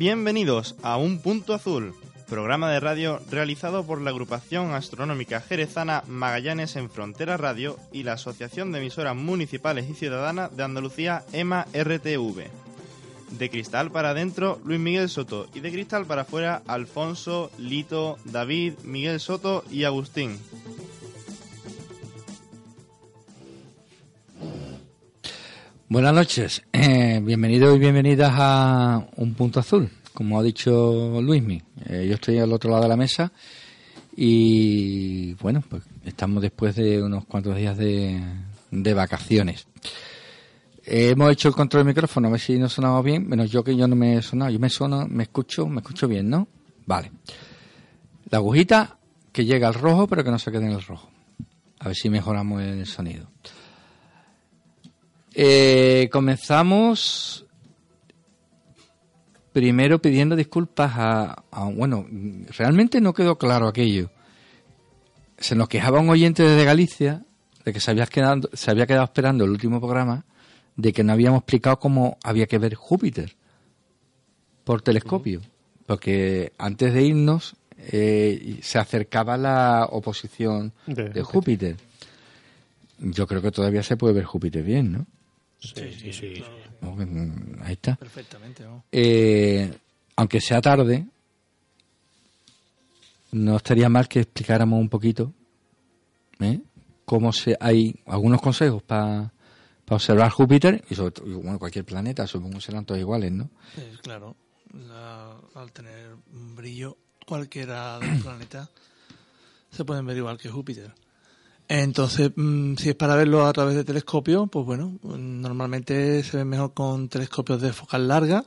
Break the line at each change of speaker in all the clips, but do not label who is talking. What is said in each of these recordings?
bienvenidos a Un Punto Azul, programa de radio realizado por la agrupación astronómica jerezana Magallanes en Frontera Radio y la Asociación de Emisoras Municipales y Ciudadanas de Andalucía, EMA RTV. De cristal para adentro, Luis Miguel Soto. Y de cristal para afuera, Alfonso, Lito, David, Miguel Soto y Agustín.
Buenas noches, eh, bienvenidos y bienvenidas a Un Punto Azul, como ha dicho Luismi. Eh, yo estoy al otro lado de la mesa y bueno, pues estamos después de unos cuantos días de, de vacaciones. Eh, hemos hecho el control del micrófono, a ver si nos sonamos bien, menos yo que yo no me he sonado, yo me sono, me escucho, me escucho bien, ¿no? Vale. La agujita que llega al rojo pero que no se quede en el rojo. A ver si mejoramos el sonido. Eh, comenzamos primero pidiendo disculpas a, Bueno, realmente no quedó claro aquello. Se nos quejaba un oyente desde Galicia de que se había, quedado, se había quedado esperando el último programa de que no habíamos explicado cómo había que ver Júpiter por telescopio. Porque antes de irnos eh, se acercaba la oposición de Júpiter. Yo creo que todavía se puede ver Júpiter bien, ¿no?
Sí, sí, sí.
Mm, ahí está.
Perfectamente.
Eh, aunque sea tarde, no estaría mal que explicáramos un poquito ¿eh? cómo se hay algunos consejos para observar Júpiter y sobre todo bueno, cualquier planeta, supongo que serán todos iguales, ¿no?
claro, al tener un brillo cualquiera del planeta se pueden ver igual que Júpiter. Entonces, mm, si es para verlo a través de telescopio, pues bueno, normalmente se ve mejor con telescopios de focal larga,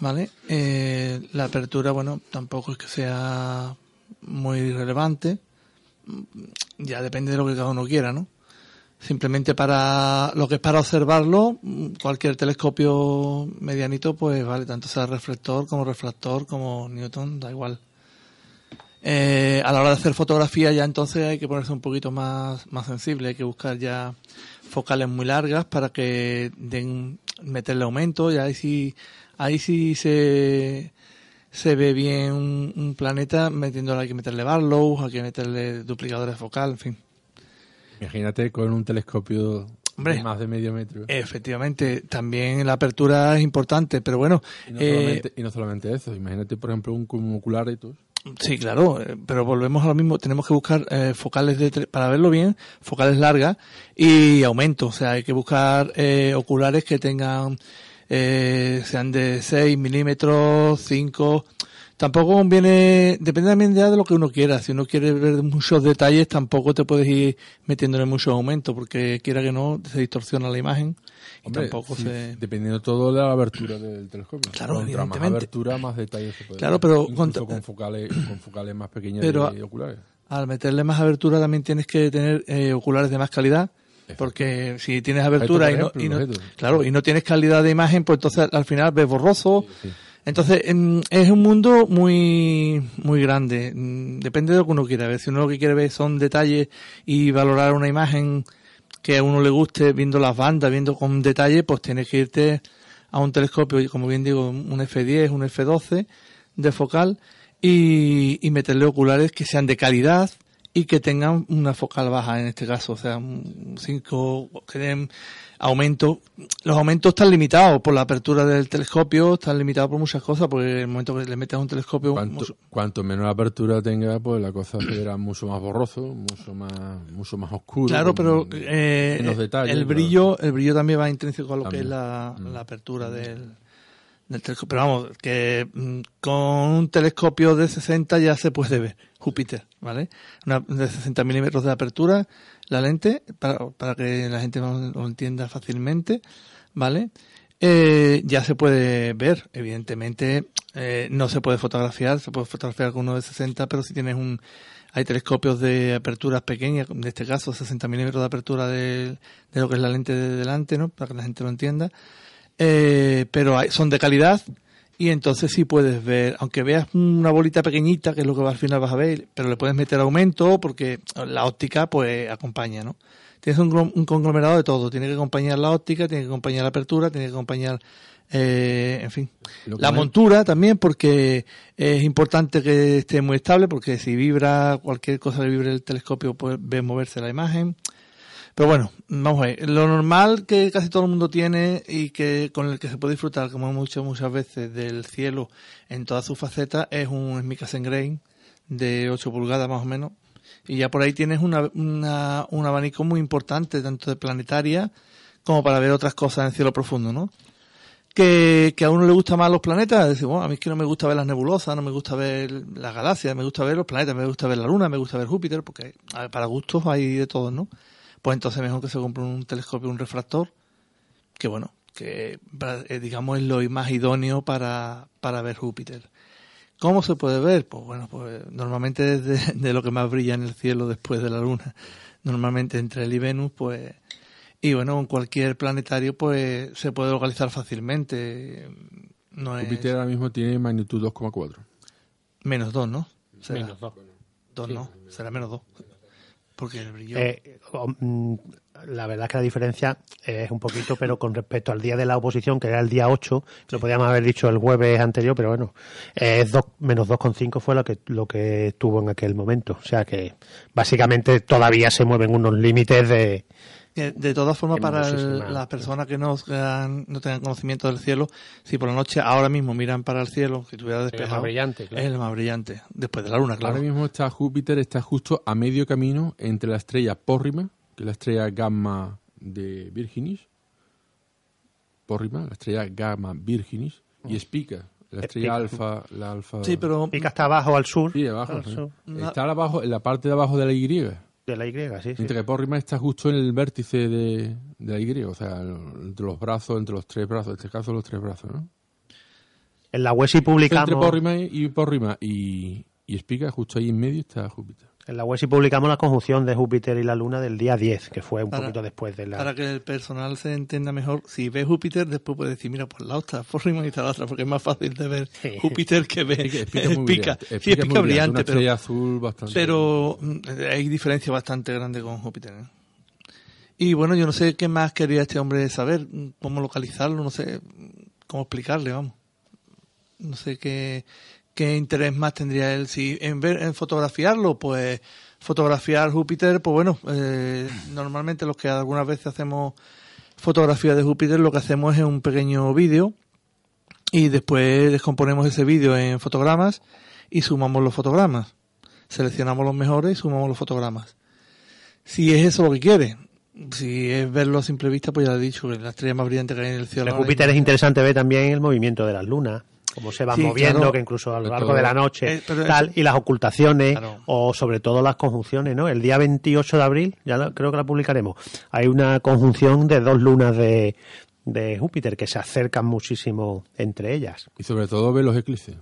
¿vale? Eh, la apertura, bueno, tampoco es que sea muy relevante, ya depende de lo que cada uno quiera, ¿no? Simplemente para lo que es para observarlo, cualquier telescopio medianito, pues vale, tanto sea reflector como refractor como Newton, da igual. Eh, a la hora de hacer fotografía ya entonces hay que ponerse un poquito más, más sensible, hay que buscar ya focales muy largas para que den, meterle aumento y ahí sí, ahí sí se, se ve bien un, planeta metiéndole, hay que meterle barlow, hay que meterle duplicadores focal, en fin.
Imagínate con un telescopio de más de medio metro.
Efectivamente, también la apertura es importante, pero bueno.
Y no, solamente, y no solamente eso, imagínate por ejemplo un ocular y todo.
Sí, claro, eh, pero volvemos a lo mismo. Tenemos que buscar eh, focales de para verlo bien, focales largas y aumento. O sea, hay que buscar eh, oculares que tengan sean de 6 milímetros, 5. Tampoco conviene, depende también de lo que uno quiera. Si uno quiere ver muchos detalles, tampoco te puedes ir metiéndole mucho aumento, porque quiera que no, se distorsiona la imagen tampoco se...
Dependiendo todo de la abertura del telescopio.
Claro, Contra
más abertura, más detalles se puede
Claro, pero...
Incluso con, focales, con focales más pequeños pero, y oculares.
Al meterle más abertura también tienes que tener eh, oculares de más calidad. Porque si tienes abertura y, no, y no, claro, y no tienes calidad de imagen, pues entonces al final ves borroso. Entonces, es un mundo muy, muy grande. Mm, depende de lo que uno quiera ver. Si uno lo que quiere ver son detalles y valorar una imagen que a uno le guste viendo las bandas, viendo con detalle, pues tienes que irte a un telescopio, como bien digo, un F10, un F12 de focal y, y meterle oculares que sean de calidad y que tengan una focal baja en este caso, o sea, cinco que den aumento. Los aumentos están limitados por la apertura del telescopio, están limitados por muchas cosas, porque en el momento que le metes un telescopio...
Cuanto, menos apertura tenga, pues la cosa será mucho más borroso, mucho más mucho más oscuro.
Claro, pero eh, el brillo el brillo también va intrínseco a lo que es la, mm. apertura del, del telescopio. Pero vamos, que mm, con un telescopio de 60 ya se puede ver Júpiter, ¿vale? Una de 60 milímetros de apertura la lente para, para que la gente lo, entienda fácilmente, ¿vale? Eh, ya se puede ver, evidentemente eh, no se puede fotografiar, se puede fotografiar con uno de 60, pero si tienes un, hay telescopios de aperturas pequeñas, en este caso 60 milímetros de apertura de, de, lo que es la lente de delante, ¿no? Para que la gente lo entienda. Eh, pero hay, son de calidad, y entonces sí puedes ver, aunque veas una bolita pequeñita, que es lo que al final vas a ver, pero le puedes meter aumento porque la óptica pues acompaña, ¿no? tienes un, glo- un conglomerado de todo. Tiene que acompañar la óptica, tiene que acompañar la apertura, tiene que acompañar, eh, en fin, la
me-
montura también, porque es importante que esté muy estable, porque si vibra cualquier cosa que vibre el telescopio, pues ve moverse la imagen. Pero bueno, vamos a ver. Lo normal que casi todo el mundo tiene y que con el que se puede disfrutar, como hemos dicho muchas veces, del cielo en todas sus facetas, es un Smithsonian Grain de 8 pulgadas más o menos. Y ya por ahí tienes una, una- un abanico muy importante, tanto de planetaria como para ver otras cosas en cielo profundo, ¿no? Que, que a uno le gustan más los planetas, decir, bueno, a mí es que no me gusta ver las nebulosas, no me gusta ver las galaxias, me gusta ver los planetas, me gusta ver la Luna, me gusta ver Júpiter, porque para gustos hay de todo, ¿no? Pues entonces mejor que se compre un telescopio, un refractor, que bueno, que eh, digamos es lo más idóneo para, para ver Júpiter. ¿Cómo se puede ver? Pues bueno, pues normalmente es de, lo que más brilla en el cielo después de la Luna. Normalmente entre él y Venus, pues... Y bueno, en cualquier planetario, pues se puede localizar fácilmente. No es
Júpiter ahora mismo tiene magnitud 2,4.
menos dos, ¿no? Será.
Menos dos.
Dos no, será menos dos. Porque el brillo...
Eh, o- mm, la verdad es que la diferencia es un poquito, pero con respecto al día de la oposición, que era el día 8, lo podíamos haber dicho el jueves anterior, pero bueno, es dos, menos 2,5 fue lo que, lo que estuvo en aquel momento. O sea que básicamente todavía se mueven unos límites de...
Que, De todas formas, para el- las personas que no, sean- no tengan conocimiento del cielo, si por la noche ahora mismo miran para el cielo, si estuviera despejado,
más brillante, claro.
es el más brillante, después de la luna, claro.
Ahora mismo está Júpiter está justo a medio camino entre la estrella Pórrima, que es la estrella gamma de Virginis, Pórrima, la estrella gamma Virginis, y Spica, la estrella alfa, la alfa.
Sí, pero
Pica está abajo al sur
Sí, abajo.
al
sí.
sur
Está abajo, en la parte de abajo de la Y.
de la Y, sí, sí.
Mientras que Pórrima está justo en el vértice de, de la Y, o sea, entre los brazos, entre los tres brazos, en este caso los tres brazos, ¿no?
En la web sí publicamos...
Entre Pórrima y Pórrima y, y Spica, justo ahí en medio está Júpiter.
En la web sí publicamos la conjunción de Júpiter y la Luna del día 10, que fue un
Para-
poquito después de la...
Para que el personal se entienda mejor, si ve Júpiter, después puede decir, mira, por la otra, por Rima y está la otra, porque es más fácil de ver
Sí.
Júpiter que ver
Es que es
Pica.
brillante.
Sí,
Spica
es
muy
pica
brillante,
brillante,
una
pero,
estrella azul bastante.
pero mm, hay diferencia bastante grande con Júpiter. ¿eh? Y bueno, yo no sé qué más quería este hombre saber, cómo localizarlo, no sé cómo explicarle, vamos. No sé qué, qué interés más tendría él. Si en, ver, en fotografiarlo, pues fotografiar Júpiter, pues bueno, eh, normalmente los que algunas veces hacemos fotografía de Júpiter, lo que hacemos es un pequeño vídeo y después descomponemos ese vídeo en fotogramas y sumamos los fotogramas. Seleccionamos los mejores y sumamos los fotogramas. Si es eso lo que quiere, si es verlo a simple vista, pues ya he dicho que la estrella más brillante que hay en el cielo.
Júpiter es interesante ver también el movimiento de las lunas, cómo se van
Sí,
moviendo,
claro.
que incluso a lo largo
todo-
de la noche,
Eh, pero
tal, y las ocultaciones,
Claro.
o sobre todo las conjunciones, ¿no? El día 28 de abril, ya la- creo que la publicaremos, hay una conjunción de dos lunas de, de Júpiter que se acercan muchísimo entre ellas.
Y sobre todo ver los eclipses.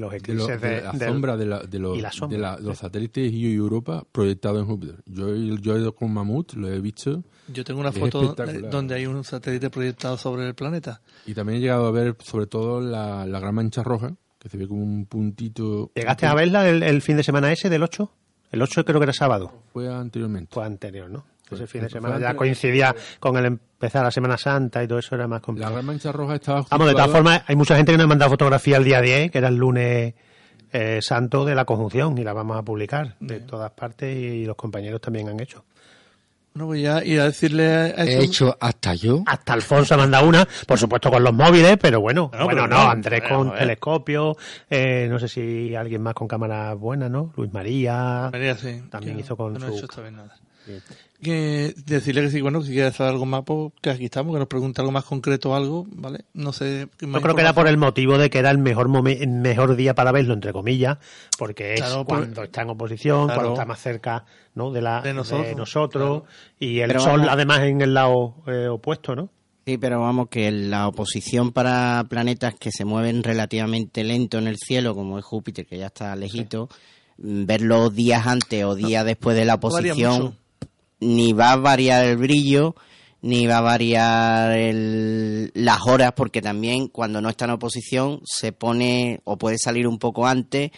Los
De, lo-
eclipses
de
de-
la
del-
sombra de, la- de los,
la sombra,
de la- de los satélites y Europa proyectados en Júpiter. Yo, he- yo he ido con Mamut, lo he visto,
Yo tengo una foto donde hay un satélite proyectado sobre el planeta.
y también he llegado a ver sobre todo la, la gran mancha roja, que se ve como un puntito.
¿Llegaste a verla el, el fin de semana ese del 8? El 8 creo que era sábado.
Fue anteriormente.
Fue anterior, ¿no?
Fue-
Ese fin de semana ya coincidía con el empezar la Semana Santa y todo eso era más
La
complicado.
gran mancha roja estaba.
Vamos, de todas formas, hay mucha gente que nos ha mandado fotografía el día 10, que era el lunes eh, santo de la conjunción, y la vamos a publicar de todas partes y los compañeros también han hecho.
Bueno, voy a ir a decirle a
He hecho hasta yo.
Hasta Alfonso manda una, por supuesto con los móviles, pero bueno,
Bueno,
bueno,
pero
no,
no,
Andrés con telescopio, eh, no sé si alguien más con cámara buena, ¿no? Luis María.
María, sí.
También
Yo
hizo con
no he
su-
hecho esta vez nada. Que decirle que sí, bueno, si quiere saber algo más, pues que aquí estamos, que nos pregunte algo más concreto o algo, ¿vale? No sé. qué más
Yo creo que era por el motivo de que era el mejor momen- el mejor día para verlo, entre comillas, porque es
Claro, por-
cuando está en oposición,
Claro.
cuando está más cerca ¿no? de, la,
De
de
nosotros,
y el
Pero
sol
vamos-
además en el lado eh, opuesto, ¿no?
Sí, pero vamos, que la oposición para planetas que se mueven relativamente lento en el cielo, como es Júpiter, que ya está lejito, verlo días antes o días después de la oposición. Ni va a variar el brillo, ni va a variar el- las horas, porque también cuando no está en oposición se pone o puede salir un poco antes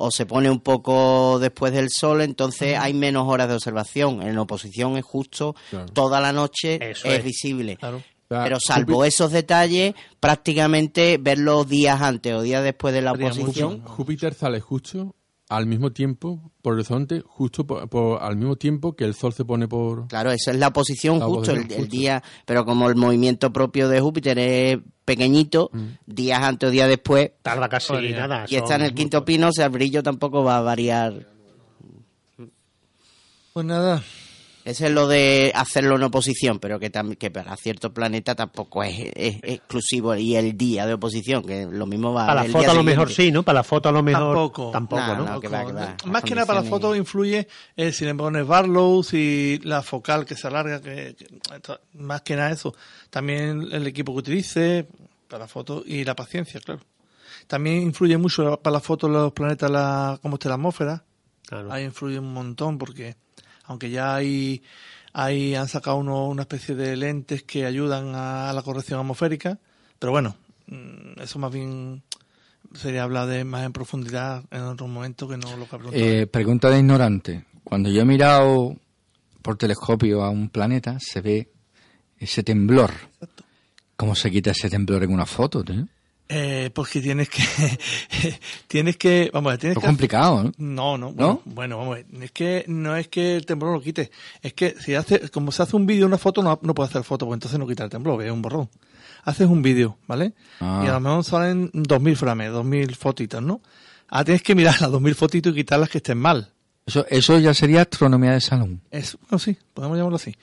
o se pone un poco después del sol, entonces hay menos horas de observación. En oposición es justo
Claro.
toda la noche es,
es.
visible.
Claro.
Pero salvo esos detalles, prácticamente verlo días antes o días después de la oposición.
Júpiter sale justo al mismo tiempo por el horizonte, justo por, por- al mismo tiempo que el Sol se pone por...
Claro, eso es la posición
La
justo, el,
posición
el
justo.
día, pero como el movimiento propio de Júpiter es pequeñito,
Mm.
días antes o días después,
Tarda casi
Varía.
nada.
y está en el quinto pino, o sea, el brillo tampoco va a variar.
Pues nada,
Ese es lo de hacerlo en oposición, pero que, que para cierto planeta tampoco es, es exclusivo y el día de oposición, que lo mismo va
Para la
el
foto
día
a lo mejor sí, ¿no? Para la foto a lo mejor
Tampoco.
tampoco,
No,
¿no?
no. que va, que va.
Más que nada para la foto influye eh, si le pones Barlow, si la focal que se alarga, que, más que nada eso. También el equipo que utilice para la foto y la paciencia, claro. También influye mucho para la foto los planetas, la, cómo esté la atmósfera.
Claro.
Ahí influye un montón porque aunque ya hay, hay han sacado uno, una especie de lentes que ayudan a la corrección atmosférica, pero bueno, mm, eso más bien sería hablar de más en profundidad en otro momento que no lo que ha preguntado.
Eh, pregunta de ignorante. Cuando yo he mirado por telescopio a un planeta, se ve ese temblor. ¿Cómo se quita ese temblor en una foto? tío?
Eh, porque tienes que tienes que vamos tienes que
complicado, ¿no?
No, no,
¿No?
bueno, bueno, vamos a ver. Es que no es que el temblor lo quite. Es que si hace, como se hace un vídeo, una foto, no, no puede hacer foto, porque entonces no quita el temblor, es un borrón. Haces un vídeo, ¿vale?
Ah.
Y a lo mejor salen 2000 frames, 2000 fotitos, ¿no? Ahora tienes que mirar las 2000 fotitos y quitar las que estén mal.
Eso, eso ya sería astronomía de salón.
Es, bueno, sí, podemos llamarlo así.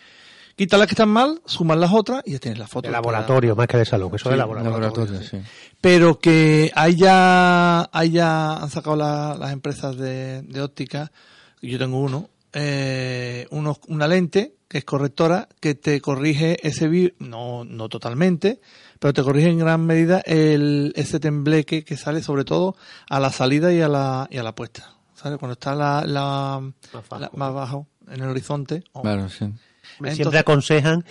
Quitar las que están mal, sumar las otras y ya tienes las fotos.
De laboratorio, más que de salón, eso de
Sí,
laboratorio.
laboratorio, sí.
Pero que ahí ya, ahí ya han sacado la- las empresas de, de óptica, yo tengo uno, eh, unos- una lente que es correctora que te corrige ese vi no, no totalmente, pero te corrige en gran medida el, ese tembleque que sale sobre todo a la salida y a la, y a la puesta. ¿Sabes? Cuando está la, la,
Más bajo.
la- más bajo en el horizonte.
Claro, sí.
Entonces-
Siempre aconsejan,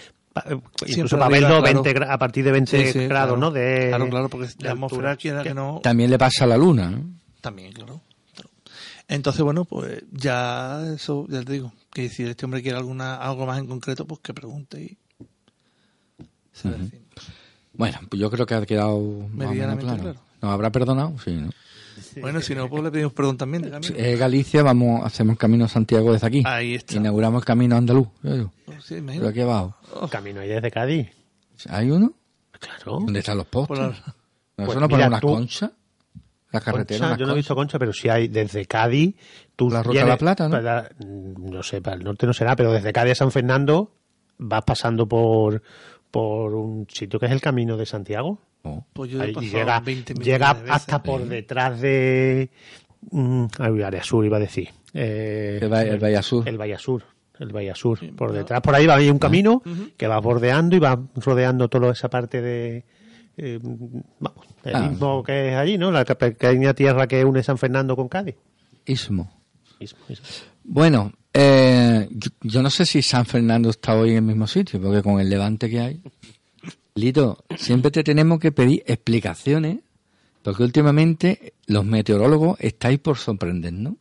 eh, incluso para verlo
claro.
20 gra- a partir de 20
Sí, sí,
grados,
claro.
¿no? De,
claro, claro, porque
de
la atmósfera quiera que no,
También le pasa a la luna, ¿no?
También, claro. Entonces, bueno, pues ya eso, ya te digo, que si este hombre quiere alguna algo más en concreto, pues que pregunte y se.
Bueno, pues yo creo que ha quedado más o menos
Medianamente
claro.
claro.
¿Nos habrá perdonado? Sí, ¿no?
Bueno, si no, pues le pedimos perdón también de camino.
Eh, Galicia, vamos, hacemos camino a Santiago desde aquí.
Ahí está.
Inauguramos el camino andaluz. yo digo,
Sí,
Pero aquí abajo.
Camino ahí desde Cádiz.
¿Hay uno?
Claro.
¿Dónde están los postes?
Por la-
¿No,
Pues
¿Eso no
mira,
ponen unas
tú-
conchas? La carretera,
Concha, yo no he visto
conchas.
concha, pero si hay desde Cádiz. Tú
La Ruta de la Plata, ¿no?
para- no sé, para el norte no será, pero desde Cádiz a San Fernando vas pasando por, por un sitio que es el Camino de Santiago.
Oh.
Pues yo he
Ahí llega
20 millones
llega
de
hasta por detrás de. Mm, ay, área sur iba a decir. Eh,
El, Valle- el Valle Sur.
El Valle Sur. El Valle Sur. por detrás, por ahí va hay un camino que va bordeando y va rodeando toda esa parte de. eh, vamos, el
Ah.
mismo que es allí, ¿no? La pequeña tierra que une San Fernando con Cádiz.
Istmo. Bueno, eh, yo, no sé si San Fernando está hoy en el mismo sitio, porque con el levante que hay. Lito, siempre te tenemos que pedir explicaciones, porque últimamente los meteorólogos estáis por sorprendernos.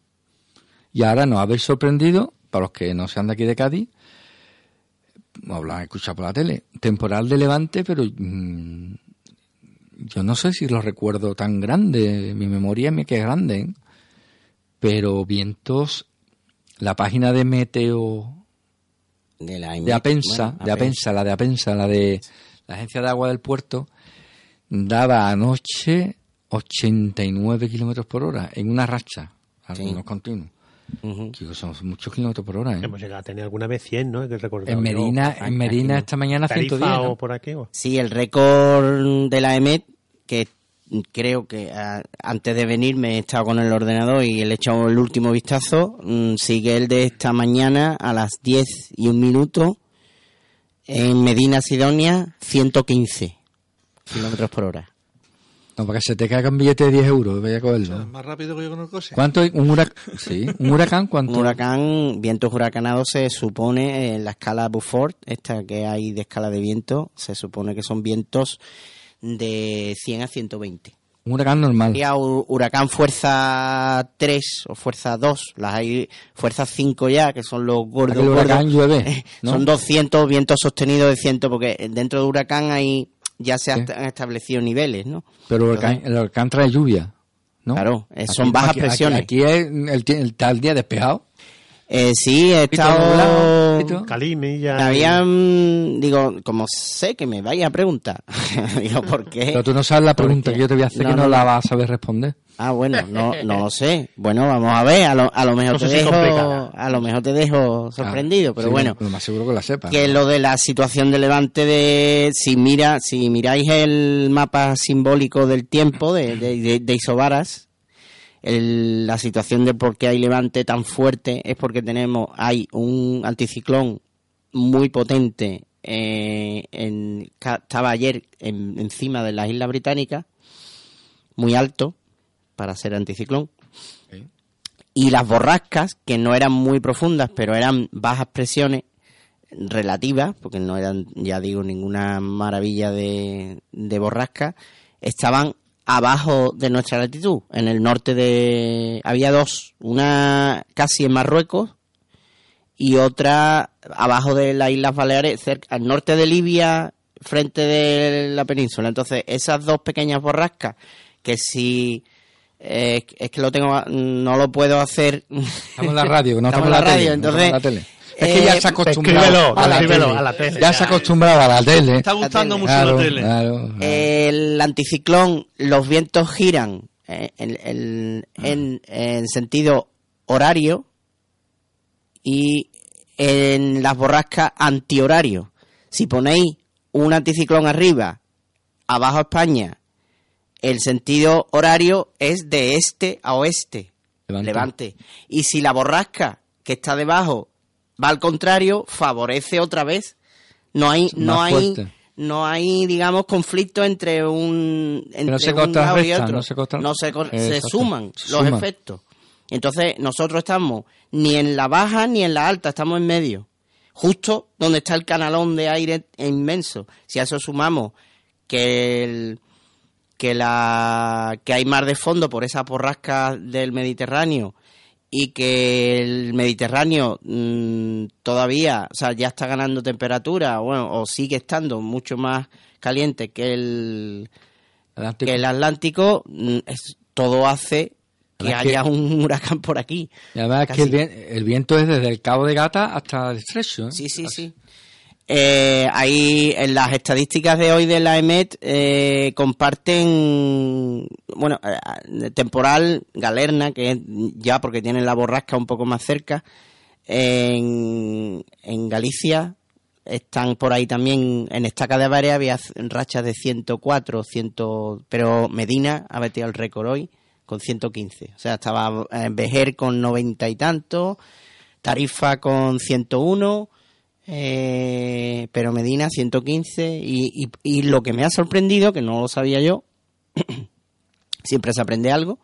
Y ahora nos habéis sorprendido, para los que no sean de aquí de Cádiz, o lo han escuchado por la tele, temporal de levante, pero mm, yo no sé si lo recuerdo tan grande, mi memoria me que es grande, ¿eh? pero vientos, la página de Meteo
De la
de Apensa,
bueno,
de Apensa, la de Apensa, la de la Agencia de Agua del Puerto, daba anoche 89 kilómetros por hora en una racha, algunos continuos.
Ujú.
Chicos, son muchos kilómetros por hora, ¿eh?
Hemos llegado a tener alguna vez 100, ¿no? Que.
En Medina, en Medina esta mañana
Tarifa
110.
o
¿no?
por aquí. o-
Sí, el récord de la EMET, que creo que ah, antes de venir me he estado con el ordenador y le he echado el último vistazo, mm, sigue el de esta mañana a las 10 y un minuto en Medina Sidonia, 115 kilómetros por hora.
No, para que se te caiga un billete de 10 euros, vaya a cogerlo.
Más rápido que yo con el coche.
¿Cuánto? hay? ¿Un huracán? Sí, un huracán, ¿cuánto?
Un huracán, vientos huracanados se supone en la escala Beaufort, esta que hay de escala de viento, se supone que son vientos de 100 a 120.
Un huracán normal.
Sería huracán fuerza 3 o fuerza 2. Las hay fuerza 5 ya, que son los gordos.
Aquel huracán
gordos.
llueve, ¿no?
Son 200 vientos sostenidos de 100, porque dentro de huracán hay ya se
Sí.
han establecido niveles, ¿no?
Pero el huracán, el huracán trae lluvia, ¿no?
Claro, eh, son bajas
aquí-
presiones.
Aquí, aquí es el, el tal día despejado.
Eh, sí, he estado...
Calimilla.
Me habían, digo, como sé que me vaya a preguntar, digo, ¿por qué?
Pero tú no sabes la pregunta que yo te voy a hacer
No,
que no,
no,
la vas a saber responder.
Ah, bueno, no, no lo sé. Bueno, vamos a ver, a lo, a lo mejor
No
te dejo,
complicada.
a lo mejor te dejo sorprendido, pero
Sí,
bueno,
Lo más seguro que la sepas.
que lo de la situación de levante de, si mira, si miráis el mapa simbólico del tiempo de, de, de- de Isobaras, el- la situación de por qué hay levante tan fuerte es porque tenemos, hay un anticiclón muy potente eh, en, estaba ayer en- encima de las Islas Británicas, muy alto para ser anticiclón. Y las borrascas, que no eran muy profundas, pero eran bajas presiones relativas, porque no eran, ya digo, ninguna maravilla de, de borrasca, estaban abajo de nuestra latitud, en el norte de... Había dos, una casi en Marruecos y otra abajo de las Islas Baleares, cerca, al norte de Libia, frente de la península. Entonces, esas dos pequeñas borrascas, que si... eh, es que lo tengo, no lo puedo hacer.
Estamos en la radio, no estamos,
Estamos en
la,
la radio,
tele.
entonces,
la tele. Es que ya
eh,
se ha acostumbrado a la tele.
a la tele.
Ya se ha acostumbrado a la tele.
Está gustando
tele.
mucho
Claro,
la tele.
claro, claro.
El anticiclón, los vientos giran eh, en, en- en- en sentido horario y en las borrascas antihorario. Si ponéis un anticiclón arriba, abajo España, el sentido horario es de este a oeste.
Levante.
Levante. Y si la borrasca que está debajo va al contrario, favorece otra vez. No hay, no hay, no hay, digamos, conflicto entre un, entre
no se
un lado y otro.
no se contra-
No se, se suman los efectos. Entonces, nosotros estamos ni en la baja ni en la alta, estamos en medio. Justo donde está el canalón de aire inmenso. Si a eso sumamos que el, que la que hay mar de fondo por esas borrascas del Mediterráneo y que el Mediterráneo mm, todavía, o sea, ya está ganando temperatura, bueno, o sigue estando mucho más caliente que el
Atlántico.
que el Atlántico, mm, es- todo hace que haya un huracán por aquí.
Y además es que el, el viento es desde el Cabo de Gata hasta el estrecho. ¿eh?
Sí, sí, sí. Eh, ahí en las estadísticas de hoy de la EMET eh, comparten, bueno, eh, temporal Galerna, que es ya porque tienen la borrasca un poco más cerca, en, en Galicia están por ahí también en Estaca de Avaria había rachas de 104, 100, pero Medina ha batido el récord hoy con 115. O sea, estaba eh, Vejer con 90 y tanto, Tarifa con 101, eh, pero Medina 115 y, y, y lo que me ha sorprendido, que no lo sabía yo, siempre se aprende algo,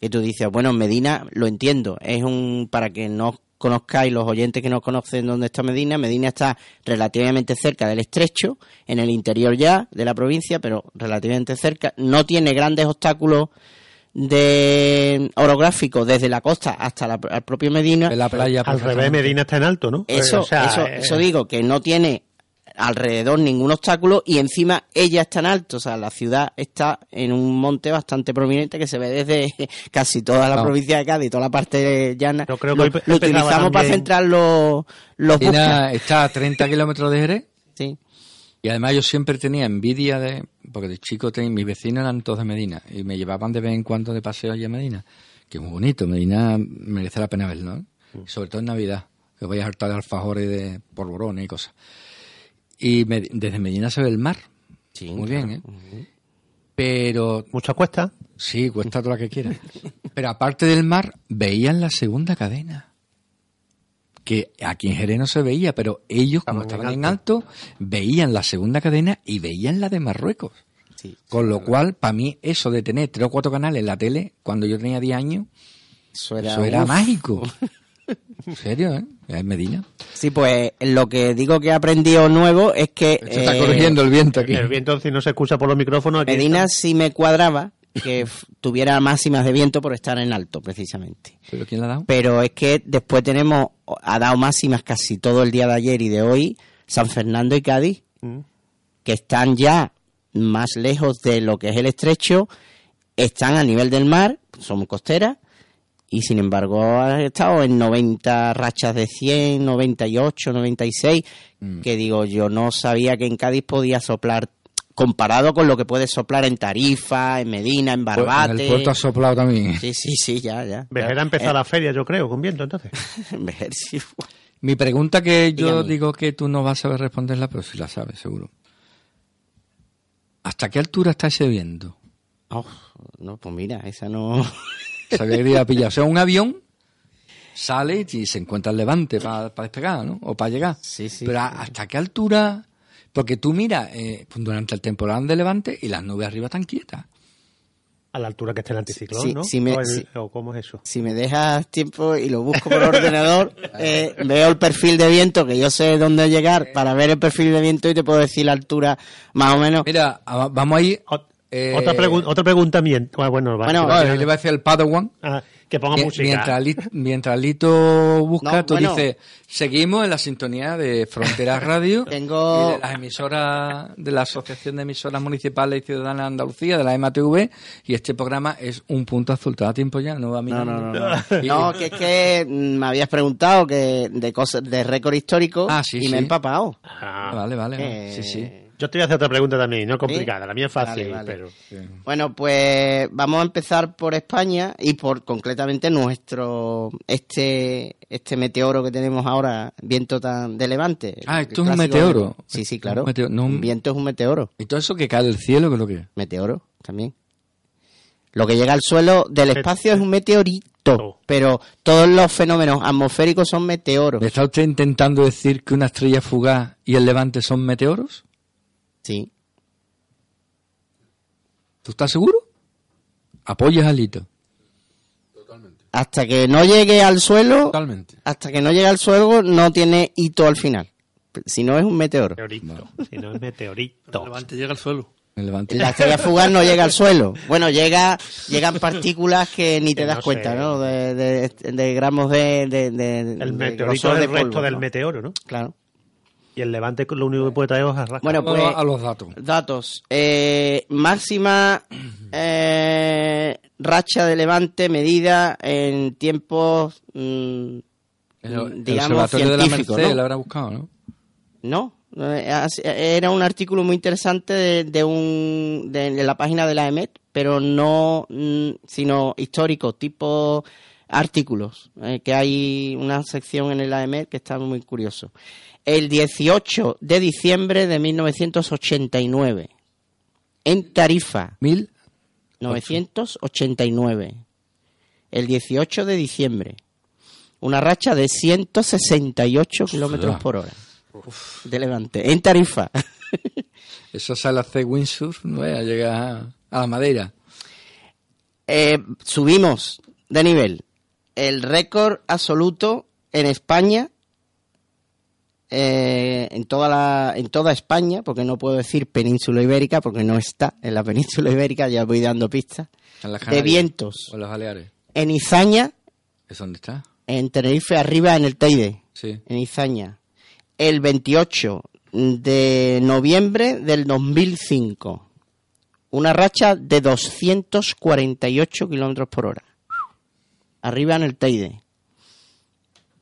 que tú dices, bueno, Medina lo entiendo, es un, para que no conozcáis los oyentes que no conocen dónde está Medina, Medina está relativamente cerca del estrecho, en el interior ya de la provincia, pero relativamente cerca, no tiene grandes obstáculos de orográficos desde la costa hasta la, al propio Medina.
De la playa.
Al revés. Medina está en alto, ¿no?
Eso,
O sea,
eso,
eh,
eso digo, que no tiene alrededor ningún obstáculo y encima ella está en alto, o sea, la ciudad está en un monte bastante prominente que se ve desde casi toda la provincia de Cádiz, toda la parte llana.
Yo creo que
lo, utilizamos para centrar los, los
Medina está a 30 kilómetros de Jerez.
Sí.
Y además yo siempre tenía envidia de... Porque de chico ten- mis vecinos eran todos de Medina. Y me llevaban de vez en cuando de paseo allí a Medina. Que es muy bonito. Medina merece la pena verlo. ¿no? Y sobre todo en Navidad. Que voy a hartar de alfajores y de polvorones y cosas. Y me- desde Medina se ve el mar.
Sí,
Muy
claro.
bien, ¿eh? Pero
Mucha cuesta.
Sí, cuesta todo lo que quieras. Pero aparte del mar, veían la segunda cadena. Que aquí en Jerez no se veía, pero ellos, como
Estaban
estaban
en
en alto, veían la segunda cadena y veían la de Marruecos.
Sí.
Con lo cual, para mí, eso de tener tres o cuatro canales en la tele, cuando yo tenía 10 años,
Eso era,
eso era
uf.
mágico. En serio, ¿eh? En Medina.
Sí, pues lo que digo que he aprendido nuevo es que
Se está
eh,
corrigiendo el viento aquí.
El viento, si no se escucha por los micrófonos, aquí
Medina sí me cuadraba que tuviera máximas de viento por estar en alto, precisamente.
¿Pero quién la ha dado?
Pero es que después tenemos, ha dado máximas casi todo el día de ayer y de hoy, San Fernando y Cádiz,
Mm.
que están ya más lejos de lo que es el estrecho, están a nivel del mar, son costeras, y sin embargo han estado en 90 rachas de 100, 98, 96,
Mm.
que digo, yo no sabía que en Cádiz podía soplar, comparado con lo que puede soplar en Tarifa, en Medina, en
Pues En
Barbate.
el puerto ha soplado también.
Sí, sí, sí, ya, ya.
Vejera empezó la feria, yo creo, con viento, entonces.
Ver si-
Mi pregunta que yo
Dígame.
digo que tú no vas a saber responderla, pero sí la sabes, seguro. ¿Hasta qué altura está ese viento?
Oh, no, pues mira, esa no...
Sabía que iba a pillar. O sea, un avión sale y se encuentra el levante para despegar, ¿no? O para llegar.
Sí, sí.
Pero ¿a- ¿hasta qué altura? Porque tú miras eh, durante el temporal de levante y las nubes arriba están quietas.
A la altura que esté el anticiclón,
Sí,
¿no?
sí me-
o, el-
sí.
o cómo es eso.
si me dejas tiempo y lo busco por ordenador, eh, veo el perfil de viento, que yo sé dónde llegar para ver el perfil de viento y te puedo decir la altura más o menos.
Mira, a- vamos a ir... Eh,
otra, pregun- otra pregunta mien- ah, bueno, va,
Bueno,
que-
no, le va a decir el Padawan.
ah, que ponga música.
Mientras, Li- mientras Lito busca,
No,
tú
bueno.
dices, seguimos en la sintonía de Fronteras Radio
Tengo-
y de las emisoras de la Asociación de Emisoras Municipales y Ciudadanas de Andalucía, de la EMATV, y este programa es un punto azul. ¿Te da tiempo ya? No, va a
No,
mirar.
no, no, no.
Y-
No, que es que mm, me habías preguntado que de cosas de récord histórico
Ah, sí,
y
sí.
me he empapado.
Ah,
Vale, vale,
Eh,
sí, sí.
Yo te voy a hacer otra pregunta también, no complicada. La mía es fácil,
Vale, vale.
pero...
Bueno, pues vamos a empezar por España y por concretamente nuestro este este meteoro que tenemos ahora, viento tan de levante.
Ah, esto es un meteoro.
de- Sí, sí, claro.
Un meteo- no un-
Un viento es un meteoro.
¿Y todo eso que cae del cielo, qué es lo que es?
Meteoro también. Lo que llega al suelo del espacio es un meteorito, pero todos los fenómenos atmosféricos son meteoros.
¿Me está usted intentando decir que una estrella fugaz y el levante son meteoros?
Sí.
¿Tú estás seguro? Apoyas a Lito.
Hasta que no llegue al suelo,
Totalmente.
hasta que no llegue al suelo no tiene hito al final. Si no es un meteoro.
Meteorito. Si no es
El
meteorito.
levante llega al suelo.
El.
La estrella fugaz no llega al suelo. Bueno, llega, llegan partículas que ni te
Que
das
no
cuenta,
sé.
¿no? De, de- de gramos de, de, de-
El
de
meteorito
grosor
es
de
el resto del
¿no?
meteoro, ¿no?
Claro.
Y el levante lo único que puede traer es hojas
Bueno, pues
a los datos.
datos. Eh, máxima eh, racha de levante medida en tiempos, mm,
El, el
digamos,
observatorio de la Merced
¿no?
lo habrá buscado, ¿no?
No, eh, era un artículo muy interesante de, de un de, de la página de la EMET, pero no, mm, sino histórico, tipo artículos, eh, que hay una sección en el AEMET que está muy curioso. El 18 de diciembre de 1989, en Tarifa,
Mil.
989, el 18 de diciembre, una racha de 168 kilómetros por hora de levante, en Tarifa.
Eso sale a hacer windsurf, no es a llegar a, a la madera.
Eh, subimos de nivel. El récord absoluto en España, eh, en, toda la, en toda España, porque no puedo decir península ibérica, porque no está en la península ibérica, ya voy dando pistas,
En las
de
Canarias
vientos.
O en Baleares.
En Izaña,
¿Es dónde está?
en Tenerife, arriba en el Teide,
Sí.
en Izaña. El 28 de noviembre del 2005. Una racha de 248 kilómetros por hora. Arriba en el Teide.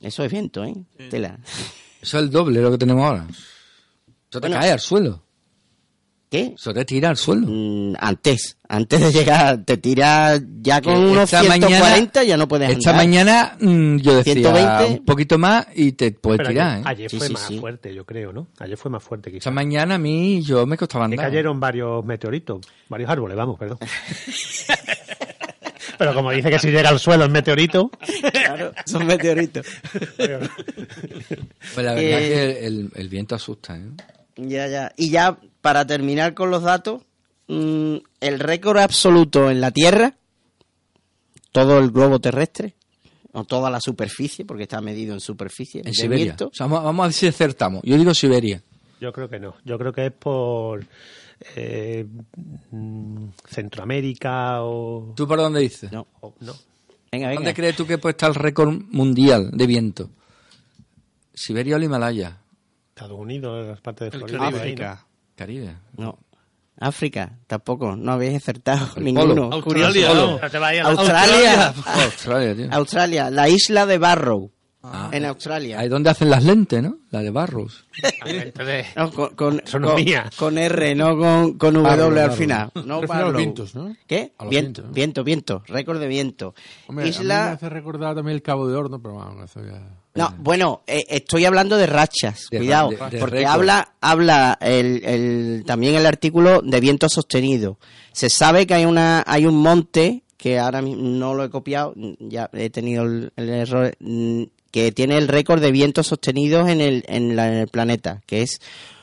Eso es viento, ¿eh? Tela.
Eso es el doble lo que tenemos ahora. Eso te
Bueno.
cae al suelo.
¿Qué?
Eso te tira al suelo.
Mm, antes, antes de llegar, te tiras ya con
Que
unos
esta
140 ya no puedes
Esta
andar.
mañana mm, yo decía
120.
un poquito más y te puedes
Pero
tirar.
ayer,
¿eh?
ayer
Sí,
fue
sí,
más
sí.
fuerte, yo creo, ¿no? Ayer fue más fuerte
Esta
quizás.
mañana a mí yo me costaba andar.
cayeron varios meteoritos, varios árboles, vamos, perdón. Pero como dice que si llega al suelo el meteorito,
Claro, son meteoritos.
Pues la verdad
Eh,
que el, el viento asusta. ¿eh?
Ya, ya. Y ya, para terminar con los datos, mm, el récord absoluto en la Tierra, todo el globo terrestre, o toda la superficie, porque está medido en superficie,
En Siberia. O sea, vamos a ver si acertamos. Yo digo Siberia.
yo creo que no. Yo creo que es por eh, mm, Centroamérica o,
¿Tú por dónde dices?
No.
o- no.
Venga, venga.
¿Dónde crees tú que puede estar el récord mundial de viento? Siberia o el Himalaya.
Estados Unidos, las partes de Florida.
Caribe.
¿no?
África.
Caribe.
No. África, tampoco. No habéis acertado
El
ninguno.
polo.
Australia.
Curioso. Australia.
Australia, tío.
Australia, la isla de Barrow.
Ah.
en Australia.
Ahí donde hacen las lentes, ¿no? La de Barrows.
Entonces,
No, con, R, no con, con W al final. No
a los vientos, ¿no?
¿Qué?
A los
viento, viento, viento, récord de viento.
Hombre, a mí me
Isla...
hace recordar también el Cabo de Horno, pero bueno, eso ya...
No, bueno, eh, estoy hablando de rachas,
De
cuidado,
ra- de- de
porque
récord.
habla, habla el, el- también el artículo de viento sostenido. Se sabe que hay una, hay un monte que ahora mismo no lo he copiado, ya he tenido el, el error, mm, que tiene el récord de vientos sostenidos en el, en, la- en el planeta, que es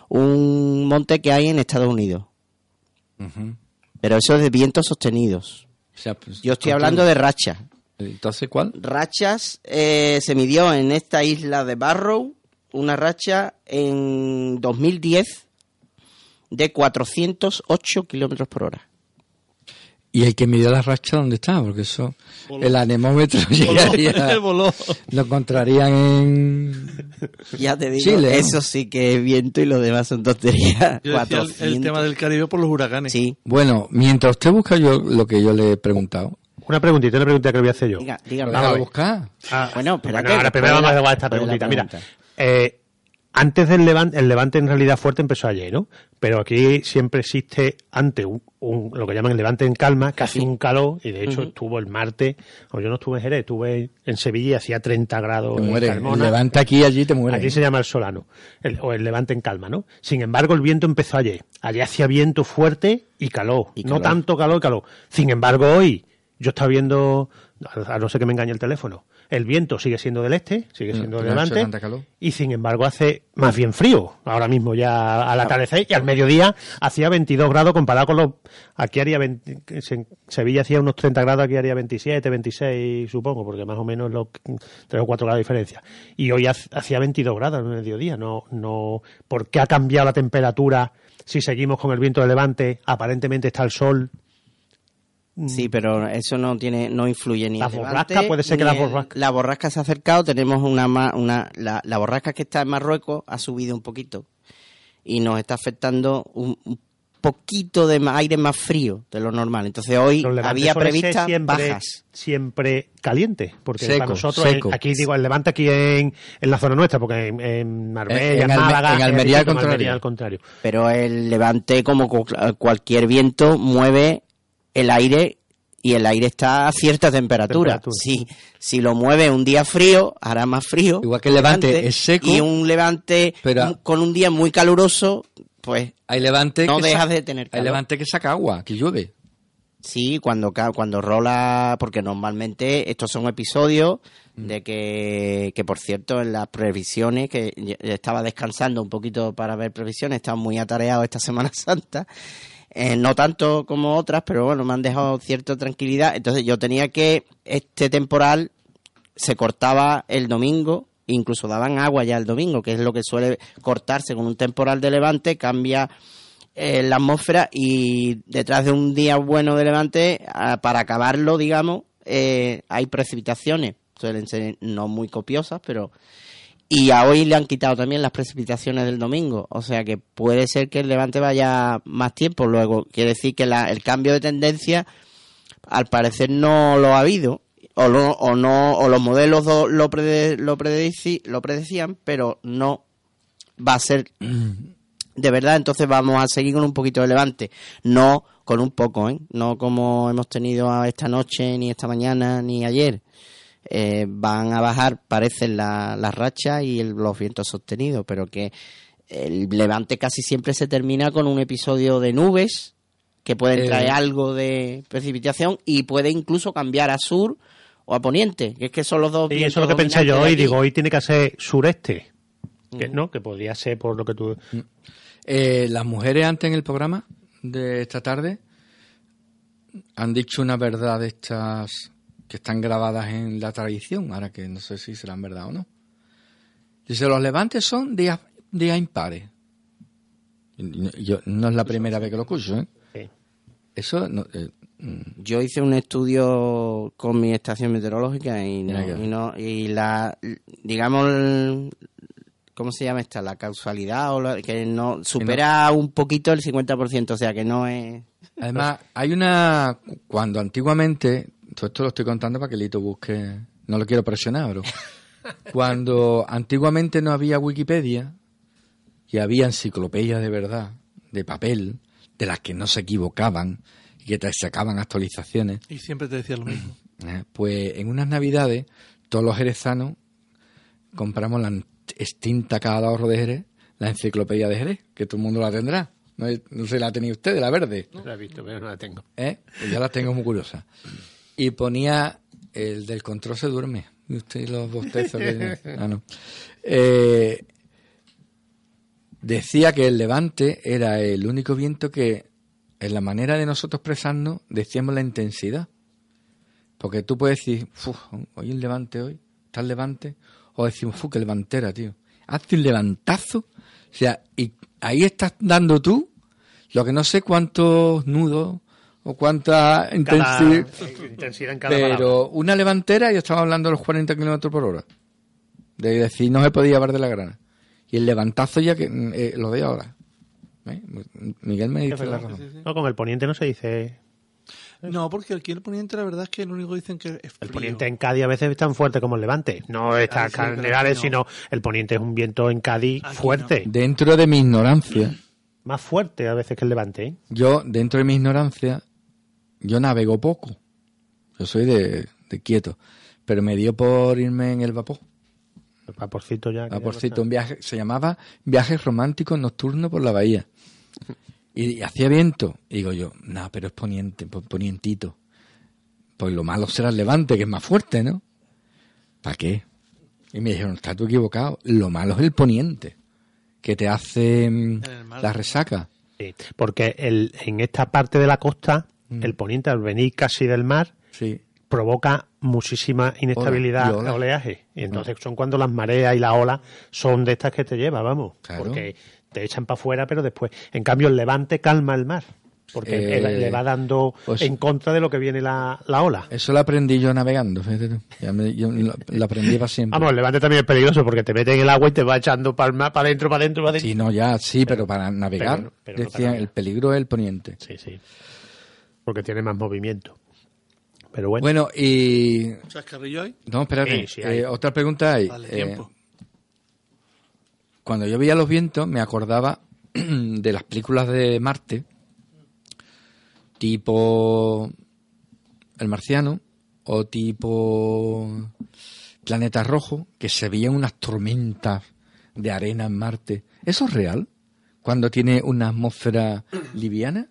un monte que hay en Estados Unidos. Pero eso es de vientos sostenidos.
O sea, pues,
Yo estoy hablando de rachas.
Entonces, ¿cuál?
Rachas eh, se midió en esta isla de Barrow una racha en 2010 de 408 kilómetros por hora.
Y el que midió la racha, ¿dónde está? Porque eso, el anemómetro llegaría,
voló.
lo encontrarían en...
Ya te digo,
Chile, ¿no?
eso sí que es viento y lo demás son tonterías.
Yo decía el, el
400.
tema del Caribe por los huracanes.
Sí,
Bueno, mientras usted busca yo lo que yo le he preguntado.
una preguntita, una pregunta que le voy a hacer yo.
diga, dígalo.
Vamos a
Déjalo
ver.
buscar.
Ah,
Bueno, espérate,
ahora
después
primero vamos
la-
a dejar esta
la
preguntita. Mira, eh, antes del levante, el levante en realidad fuerte empezó ayer, ¿no? Pero aquí siempre existe antes un, un- lo que llaman el levante en calma, casi un calor, y de hecho estuvo el martes, o yo no estuve en Jerez, estuve en Sevilla y hacía 30 grados
Te
en
muere.
Carmona.
Levanta aquí y allí te muere.
Aquí se llama el solano, el- o el levante en calma, ¿no? Sin embargo, el viento empezó ayer. Ayer hacía viento fuerte y calor.
Y
No tanto calor, calor. Sin embargo, hoy yo estaba viendo, a no ser que me engañe el teléfono, el viento sigue siendo del este, sigue
Mm,
siendo del levante, y sin embargo hace más bien frío. Ahora mismo ya al atardecer y al mediodía hacía 22 grados comparado con los... Aquí haría 20 en Sevilla hacía unos 30 grados, aquí haría 27, 26 supongo, porque más o menos los 3 o 4 grados de diferencia. Y hoy hacía 22 grados al mediodía. No, no, ¿Por qué ha cambiado la temperatura si seguimos con el viento de levante? Aparentemente está el sol.
Sí, pero eso no tiene, no influye ni
La
levante,
borrasca, puede ser que la
el-
borrasca.
La borrasca se ha acercado, tenemos una, ma- una la, la borrasca que está en Marruecos ha subido un poquito y nos está afectando un, un poquito de aire más frío de lo normal. Entonces hoy había previstas
siempre,
bajas.
siempre caliente, porque
Seco,
para nosotros,
seco.
aquí digo, el levante aquí en, en la zona nuestra, porque en, en Marbella,
En- en
Málaga,
Almería al contrario.
Almería al contrario.
Pero el levante, como cu- cualquier viento, mueve el aire y el aire está a cierta temperatura.
Temperatura.
Si, si lo mueve un día frío, hará más frío.
Igual que el levante es seco,
Y un levante
pero-
un- con un día muy caluroso, pues
Hay levante
No dejas de tener
Hay
calor.
levante que saca agua, que llueve.
sí, cuando, ca- cuando rola, porque normalmente estos son episodios
Mm.
de que, que, por cierto, en las previsiones, que estaba descansando un poquito para ver previsiones, estaba muy atareado esta Semana Santa, eh, no tanto como otras, pero bueno, me han dejado cierta tranquilidad. Entonces yo tenía que, este temporal se cortaba el domingo, incluso daban agua ya el domingo, que es lo que suele cortarse con un temporal de levante, cambia eh, la atmósfera y detrás de un día bueno de levante, ah, para acabarlo, digamos, eh, hay precipitaciones, suelen ser no muy copiosas, pero... Y a hoy le han quitado también las precipitaciones del domingo, o sea que puede ser que el levante vaya más tiempo luego. Quiere decir que la- el cambio de tendencia, al parecer no lo ha habido, o, lo- o no, o los modelos lo, prede- lo, lo predecían, pero no va a ser de verdad, entonces vamos a seguir con un poquito de levante. No con un poco, ¿eh? No como hemos tenido esta noche, ni esta mañana, ni ayer. Eh, van a bajar, parecen la- las rachas y el- los vientos sostenidos, pero que el levante casi siempre se termina con un episodio de nubes que pueden
Eh.
traer algo de precipitación y puede incluso cambiar a sur o a poniente, que es que son los dos
Y eso es lo que pensé yo hoy, digo, hoy tiene que ser sureste, que, ¿no? Que podría ser por lo que tú...
Eh, las mujeres antes en el programa de esta tarde han dicho una verdad de estas que están grabadas en la tradición, ahora que no sé si serán verdad o no. Dice, los levantes son días, días impares. Yo, no es la primera vez que lo escucho, ¿eh?
Sí.
Eso, no, eh,
Yo hice un estudio con mi estación meteorológica y no, y, no- y la, digamos, ¿cómo se llama esta? La causalidad o la- que no supera un poquito el 50%, o sea que no es...
Además, hay una. Cuando antiguamente. Todo esto lo estoy contando para que Lito busque. No lo quiero presionar, bro. Cuando antiguamente no había Wikipedia y había enciclopedias de verdad, de papel, de las que no se equivocaban y que te sacaban actualizaciones,
Y siempre te decía lo mismo.
eh, pues en unas navidades todos los jerezanos compramos la extinta cada ahorro de Jerez, la enciclopedia de Jerez, que todo el mundo la tendrá. No, no sé, la tenéis ustedes, la verde.
No la he visto, pero no la tengo.
¿Eh? Pues ya las tengo muy curiosas. Y ponía el del control se duerme. Y usted y los bostezos que... Ah, no. Eh, decía que el levante era el único viento que, en la manera de nosotros expresarnos, decíamos la intensidad. Porque tú puedes decir, "Uf, hoy el levante hoy, está el levante, o decimos, fu, que levantera, tío. Hazte un levantazo. O sea, y ahí estás dando tú lo que no sé cuántos nudos o cuánta
Cada,
intensidad.
intensidad en cada palabra.
Pero una levantera, yo estaba hablando de los 40 kilómetros por hora. De decir, no se podía llevar de la grana. Y el levantazo ya que mm, eh, lo de ahora. ¿Eh? Miguel me dice la razón.
No, con el poniente no se dice.
No, porque aquí el poniente la verdad es que lo único que dicen que es
El
frío.
poniente en Cádiz a veces es tan fuerte como el levante. No está
Ah, sí,
generales,
aquí no.
sino el poniente es un viento en Cádiz
Aquí
fuerte.
Dentro de mi ignorancia,
Más fuerte a veces que el levante. ¿eh?
yo, dentro de mi ignorancia, yo navego poco. Yo soy de, de quieto. Pero me dio por irme en el vapor.
El vaporcito ya.
Vaporcito,
no
un viaje, se llamaba Viaje Romántico Nocturno por la Bahía. Y, y hacía viento. Y digo yo, no, pero es poniente, po- ponientito. Pues lo malo será el levante, que es más fuerte, ¿no? ¿Para qué? Y me dijeron, está tú equivocado. Lo malo es el poniente, que te hace mm, la resaca.
Sí, porque el, en esta parte de la costa,
Mm.
el poniente al venir casi del mar
Sí.
provoca muchísima inestabilidad de oleaje. Y entonces son cuando las mareas y las olas son de estas que te lleva, vamos.
Claro.
Porque te echan para afuera, pero después. En cambio, el levante calma el mar. Porque
Eh,
le- va dando
pues-
en contra de lo que viene la, la ola.
Eso lo aprendí yo navegando, fíjate tú. Ya me- yo lo, lo aprendí para siempre.
Vamos, el levante también es peligroso porque te mete en el agua y te va echando para para adentro, para adentro, para adentro.
Sí, no, ya, sí, pero, para navegar,
pero- pero no para
decían, el peligro es el poniente.
Sí, sí. Porque tiene más movimiento. Pero bueno,
Bueno, y
¿Chascarrillo hay?
No, espérate.
Sí, sí hay.
Eh, otra pregunta hay.
Vale,
Eh,
tiempo.
cuando yo veía los vientos, me acordaba de las películas de Marte, tipo El Marciano o tipo Planeta Rojo, que se veían unas tormentas de arena en Marte. ¿Eso es real? Cuando tiene una atmósfera liviana,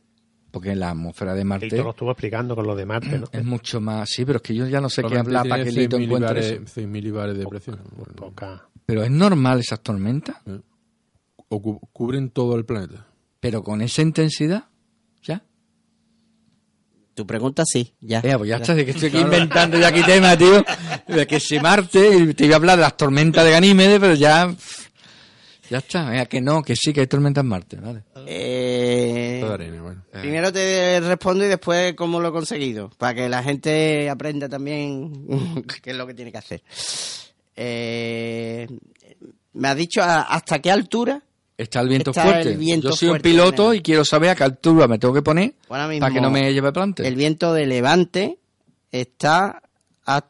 porque la atmósfera de Marte
Tito lo estuvo explicando con lo de Marte, ¿no?
es mucho más. Sí, pero es que yo ya no sé qué hablar para que Lito
6.000
encuentre
bares-
eso.
6.000 milibares de presión.
Poca.
Pero es normal esas tormentas.
O cu- cubren todo el planeta.
Pero con esa intensidad, ¿ya?
Tu pregunta sí, ya.
Eh, pues ya está, de que estoy aquí inventando ya aquí tema, tío. De que si Marte, y te iba a hablar de las tormentas de Ganímedes, pero ya. Ya está, venga, que no, que sí, que hay tormentas en Marte, ¿vale?
Eh,
Toda arena, bueno.
primero te respondo y después cómo lo he conseguido, para que la gente aprenda también qué es lo que tiene que hacer. Eh, me has dicho hasta qué altura.
Está el viento
Está
fuerte.
el viento
Yo soy
fuerte,
un piloto y quiero saber a qué altura me tengo que poner para que no me lleve plante.
El viento de levante está a.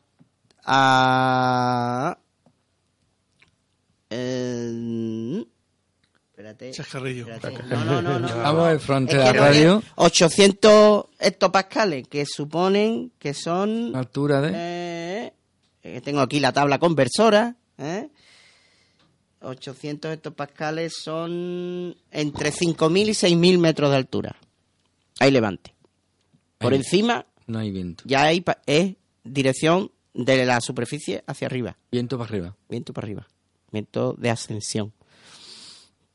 a eh, espérate.
Chascarrillo.
espérate. No, no, no. no. Es
la
que
radio,
800 hectopascales, que suponen que son...
altura de.
eh, eh, tengo aquí la tabla conversora. ¿eh? 800 hectopascales son entre 5.000 y 6.000 metros de altura. Hay levante. Por
Ahí.
encima
No hay viento.
ya hay pa- es dirección de la superficie hacia arriba.
Viento para arriba.
Viento para arriba. Viento de ascensión.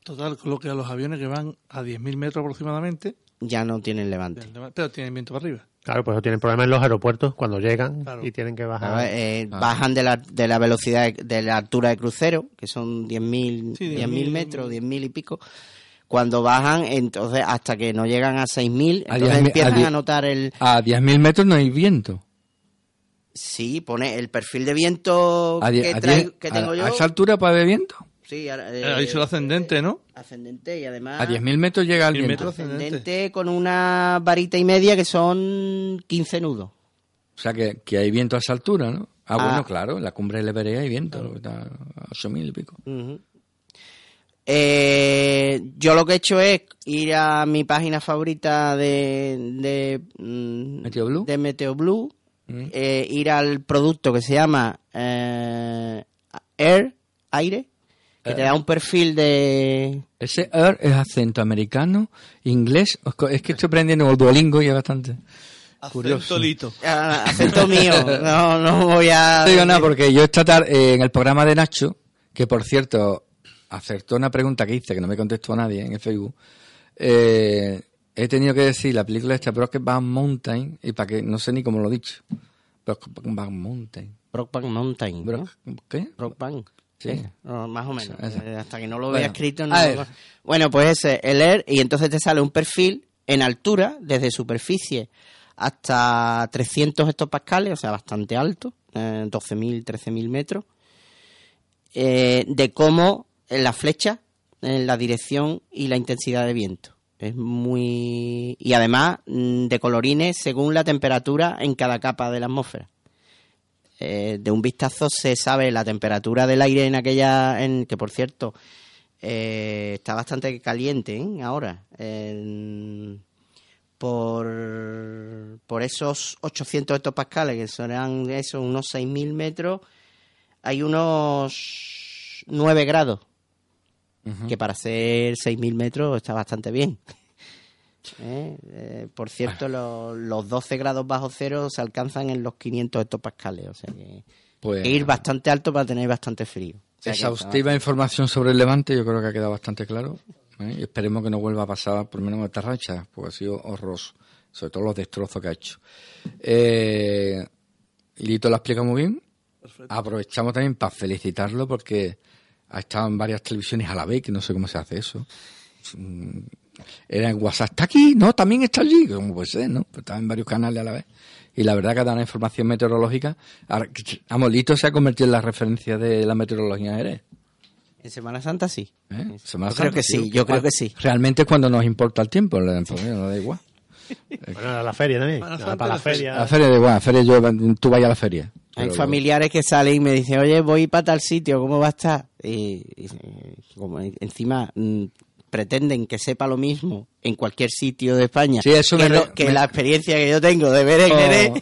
Total, con lo que a los aviones que van a 10.000 metros aproximadamente,
Ya no tienen levante.
pero tienen viento para arriba.
Claro, pues tienen problemas en los aeropuertos cuando llegan
Claro.
y tienen que bajar.
ver, eh,
Ah.
Bajan de la, de la velocidad, de, de la altura de crucero, que son 10.000
Sí,
10.000
10.000
metros, 10.000 y pico. Cuando bajan, entonces hasta que no llegan a 6.000,
A
entonces
10.000,
empiezan
a
notar el...
A 10.000 metros no hay viento.
Sí, pone el perfil de viento
A,
que,
a
traigo- que
a-
tengo yo.
a esa altura puede haber viento.
Sí, eh,
Ha dicho el ascendente, ¿no?
ascendente y además
A 10.000 metros llega el
10.000
viento.
metros.
ascendente con una varita y media que son 15 nudos.
O sea que, que hay viento a esa altura, ¿no? Ah,
Ah.
bueno, claro, en la cumbre del Everest hay viento, está a 8.000 y pico.
Eh, yo lo que he hecho es ir a mi página favorita de de, mm,
Meteo Blue.
de Meteo Blue, eh, ir al producto que se llama eh, Air, aire, que te da un perfil de...
Ese er es acento americano, inglés. Es que estoy aprendiendo el Duolingo y es bastante. Curioso.
Acento lito.
ah, acento mío, no, no voy a...
No digo nada porque yo esta tarde eh, en el programa de Nacho, que por cierto acertó una pregunta que hice que no me contestó nadie en el Facebook, eh, he tenido que decir la película esta Brokeback Mountain y para que no sé ni cómo lo he dicho. Brokeback Mountain.
Brokeback Mountain, ¿no?
Brock- ¿Qué?
Brokeback.
Sí.
Eh, no, más o menos. Eh, Hasta que no lo
Bueno,
vea escrito. No lo-. Bueno, pues ese, el Air, y entonces te sale un perfil en altura, desde superficie hasta 300 hectopascales, o sea, bastante alto, eh, 12.000, 13.000 metros, eh, de cómo en la flecha, en la dirección y la intensidad de viento. Es muy. Y además mm, de colorines según la temperatura en cada capa de la atmósfera eh, de un vistazo se sabe la temperatura del aire en aquella, en que por cierto eh, está bastante caliente ¿eh? ahora. Por, por esos 800 hectopascales, que serán eso, unos 6.000 metros, hay unos 9 grados, que para ser 6.000 metros está bastante bien. ¿Eh? Eh, por cierto, lo- los 12 grados bajo cero se alcanzan en los 500 hectopascales, o sea que
Pues
hay que ir bastante alto para tener bastante frío. O sea
exhaustiva información sobre el Levante, yo creo que ha quedado bastante claro. ¿eh? Y esperemos que no vuelva a pasar por lo menos esta racha, porque ha sido horroroso, sobre todo los destrozos que ha hecho. Eh, Lito lo explica muy bien. Aprovechamos también para felicitarlo porque ha estado en varias televisiones a la vez, que no sé cómo se hace eso. Era en WhatsApp, está aquí, no, también está allí, como puede ser, ¿no? Pero estaba en varios canales a la vez. Y la verdad que da una información meteorológica. Ahora, que- Vamos, Lito se ha convertido en la referencia de la meteorología en Jerez.
En Semana Santa sí.
¿eh? Semana
Yo creo que sí, yo creo que sí.
Realmente es cuando nos importa el tiempo, la información no da igual.
Bueno, a la feria también. Para la
la feria.
feria.
La feria da igual, la feria yo, tú vayas a la feria.
Hay familiares que salen y me dicen, oye, voy para tal sitio, ¿cómo va a estar? Y, y, como encima mm, pretenden que sepa lo mismo en cualquier sitio de España
Sí, eso
que,
me-
lo- que
me-
la experiencia que yo tengo de ver en
Oh,
Jerez,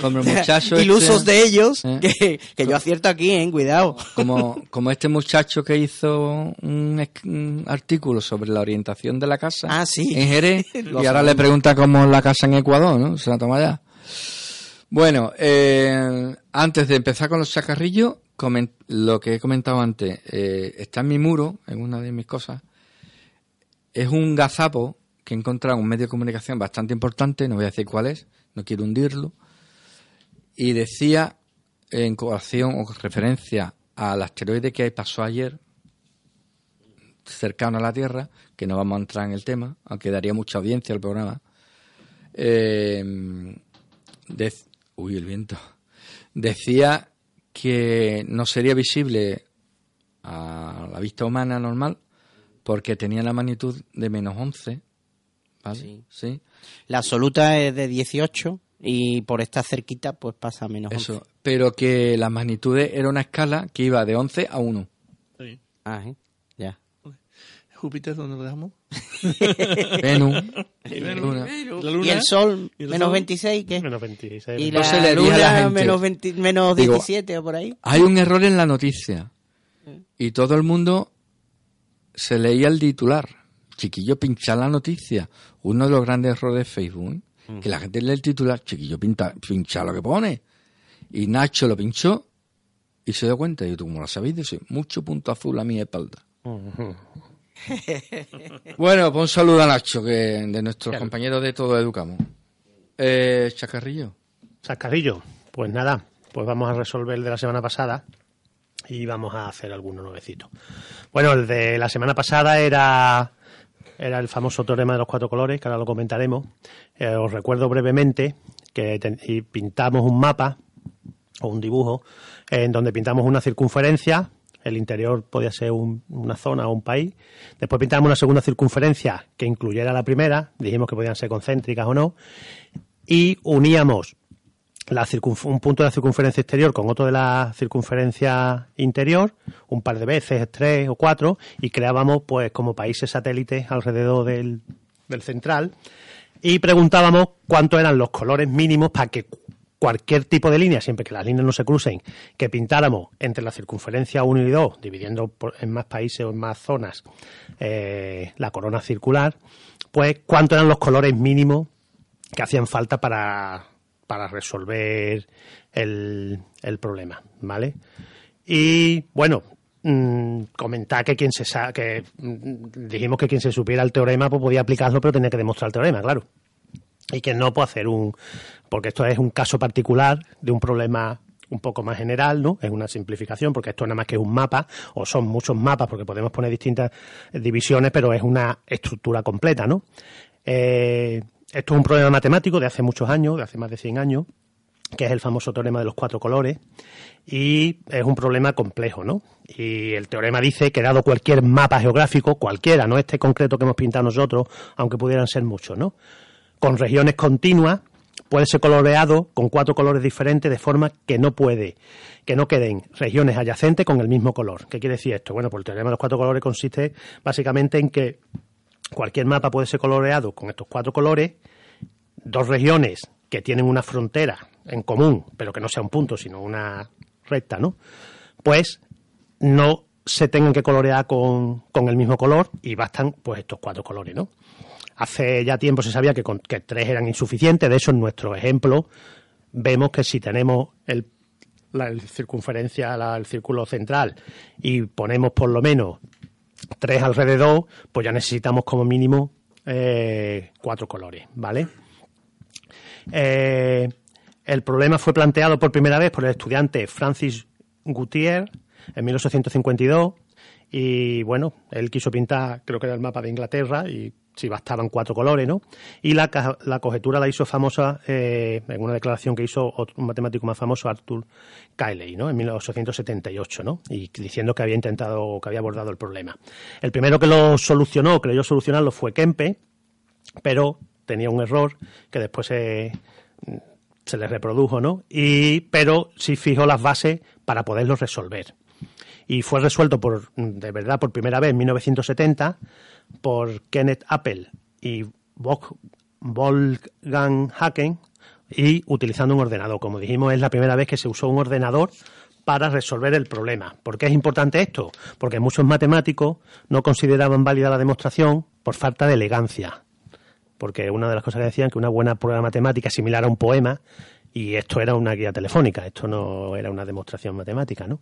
como el muchacho
ilusos
este-
de ellos,
¿Eh?
que, que yo acierto aquí, ¿eh? Cuidado.
Como, como este muchacho que hizo un, artículo sobre la orientación de la casa
Ah, sí.
en Jerez y ahora
sabemos.
le pregunta cómo es la casa en Ecuador, ¿no? Se la toma ya. Bueno, eh, antes de empezar con los chacarrillos, lo que he comentado antes, eh, está en mi muro, en una de mis cosas, es un gazapo que he encontrado en un medio de comunicación bastante importante, no voy a decir cuál es, no quiero hundirlo, y decía en colación o referencia al asteroide que pasó ayer cercano a la Tierra, que no vamos a entrar en el tema, aunque daría mucha audiencia al programa. Dec- uy, el viento. Decía que no sería visible a la vista humana normal porque tenía la magnitud de menos 11. ¿Vale?
Sí.
¿Sí?
La absoluta es de 18 y por estar cerquita pues pasa a menos 11.
Eso. Pero que las magnitudes era una escala que iba de 11 a 1.
Sí.
Ah, ¿eh? Ya.
Júpiter, ¿dónde lo dejamos?
Venus.
Y
Luna.
La luna.
¿Y el Sol?
¿Y el
menos
Sol?
26, ¿qué?
Menos 26.
Y
No se
la
la
luna
gente.
menos, 20 menos
Digo,
17 o por ahí.
Hay un error en la noticia. Y todo el mundo se leía el titular. Chiquillo, pinchar la noticia. Uno de los grandes errores de Facebook. ¿eh? Que la gente lee el titular. Chiquillo, pinta, pincha lo que pone. Y Nacho lo pinchó y se dio cuenta. Y yo, como lo sabéis, dice, mucho punto azul a mi espalda. bueno, pues un saludo a Nacho, que de nuestros compañeros de Todo Educamos. Eh, Chacarrillo.
Sacarrillo, pues nada, pues vamos a resolver el de la semana pasada y vamos a hacer alguno nuevecito. Bueno, el de la semana pasada era era el famoso teorema de los cuatro colores, que ahora lo comentaremos. Eh, os recuerdo brevemente que pintamos un mapa o un dibujo en donde pintamos una circunferencia, el interior podía ser un- una zona o un país, después pintamos una segunda circunferencia que incluyera la primera, dijimos que podían ser concéntricas o no, y uníamos la un punto de la circunferencia exterior con otro de la circunferencia interior, un par de veces, tres o cuatro, y creábamos pues como países satélites alrededor del, del central y preguntábamos cuántos eran los colores mínimos para que cu- cualquier tipo de línea, siempre que las líneas no se crucen, que pintáramos entre la circunferencia 1 y 2, dividiendo por- en más países o en más zonas eh, la corona circular, pues cuántos eran los colores mínimos que hacían falta para, para resolver el, el problema, ¿vale? Y bueno, mm, comentar que quien se que mm, dijimos que quien se supiera el teorema pues podía aplicarlo, pero tenía que demostrar el teorema, claro. Y que no puede hacer un porque esto es un caso particular de un problema un poco más general, ¿no? Es una simplificación porque esto nada más que es un mapa o son muchos mapas porque podemos poner distintas divisiones, pero es una estructura completa, ¿no? Eh, esto es un problema matemático de hace muchos años, de hace más de 100 años, que es el famoso teorema de los cuatro colores, y es un problema complejo, ¿no? Y el teorema dice que dado cualquier mapa geográfico, cualquiera, no este concreto que hemos pintado nosotros, aunque pudieran ser muchos, ¿no? Con regiones continuas, puede ser coloreado con cuatro colores diferentes de forma que no puede, que no queden regiones adyacentes con el mismo color. ¿Qué quiere decir esto? Bueno, pues el teorema de los cuatro colores consiste básicamente en que cualquier mapa puede ser coloreado con estos cuatro colores, dos regiones que tienen una frontera en común, pero que no sea un punto, sino una recta, ¿no? Pues no se tengan que colorear con, con el mismo color y bastan pues estos cuatro colores, ¿no? Hace ya tiempo se sabía que, con- que tres eran insuficientes, de eso en nuestro ejemplo vemos que si tenemos el, la circunferencia, el círculo central y ponemos por lo menos tres alrededor, pues ya necesitamos como mínimo eh, cuatro colores, ¿vale? Eh, el problema fue planteado por primera vez por el estudiante Francis Gutiérrez en 1852 y bueno, él quiso pintar, creo que era el mapa de Inglaterra y si bastaban cuatro colores, ¿no? Y la, la conjetura la hizo famosa eh, en una declaración que hizo otro- un matemático más famoso, Arthur Cayley, ¿no? En 1878, ¿no? Y diciendo que había intentado, que había abordado el problema. El primero que lo solucionó, creyó solucionarlo, fue Kempe, pero tenía un error que después se, se le reprodujo, ¿no? Y, pero sí fijó las bases para poderlo resolver. Y fue resuelto por, de verdad, por primera vez en 1970 por Kenneth Appel y Wolf- Wolfgang Haken y utilizando un ordenador. Como dijimos, es la primera vez que se usó un ordenador para resolver el problema. ¿Por qué es importante esto? Porque muchos matemáticos no consideraban válida la demostración por falta de elegancia porque una de las cosas que decían que una buena prueba matemática similar a un poema y esto era una guía telefónica, esto no era una demostración matemática, ¿no?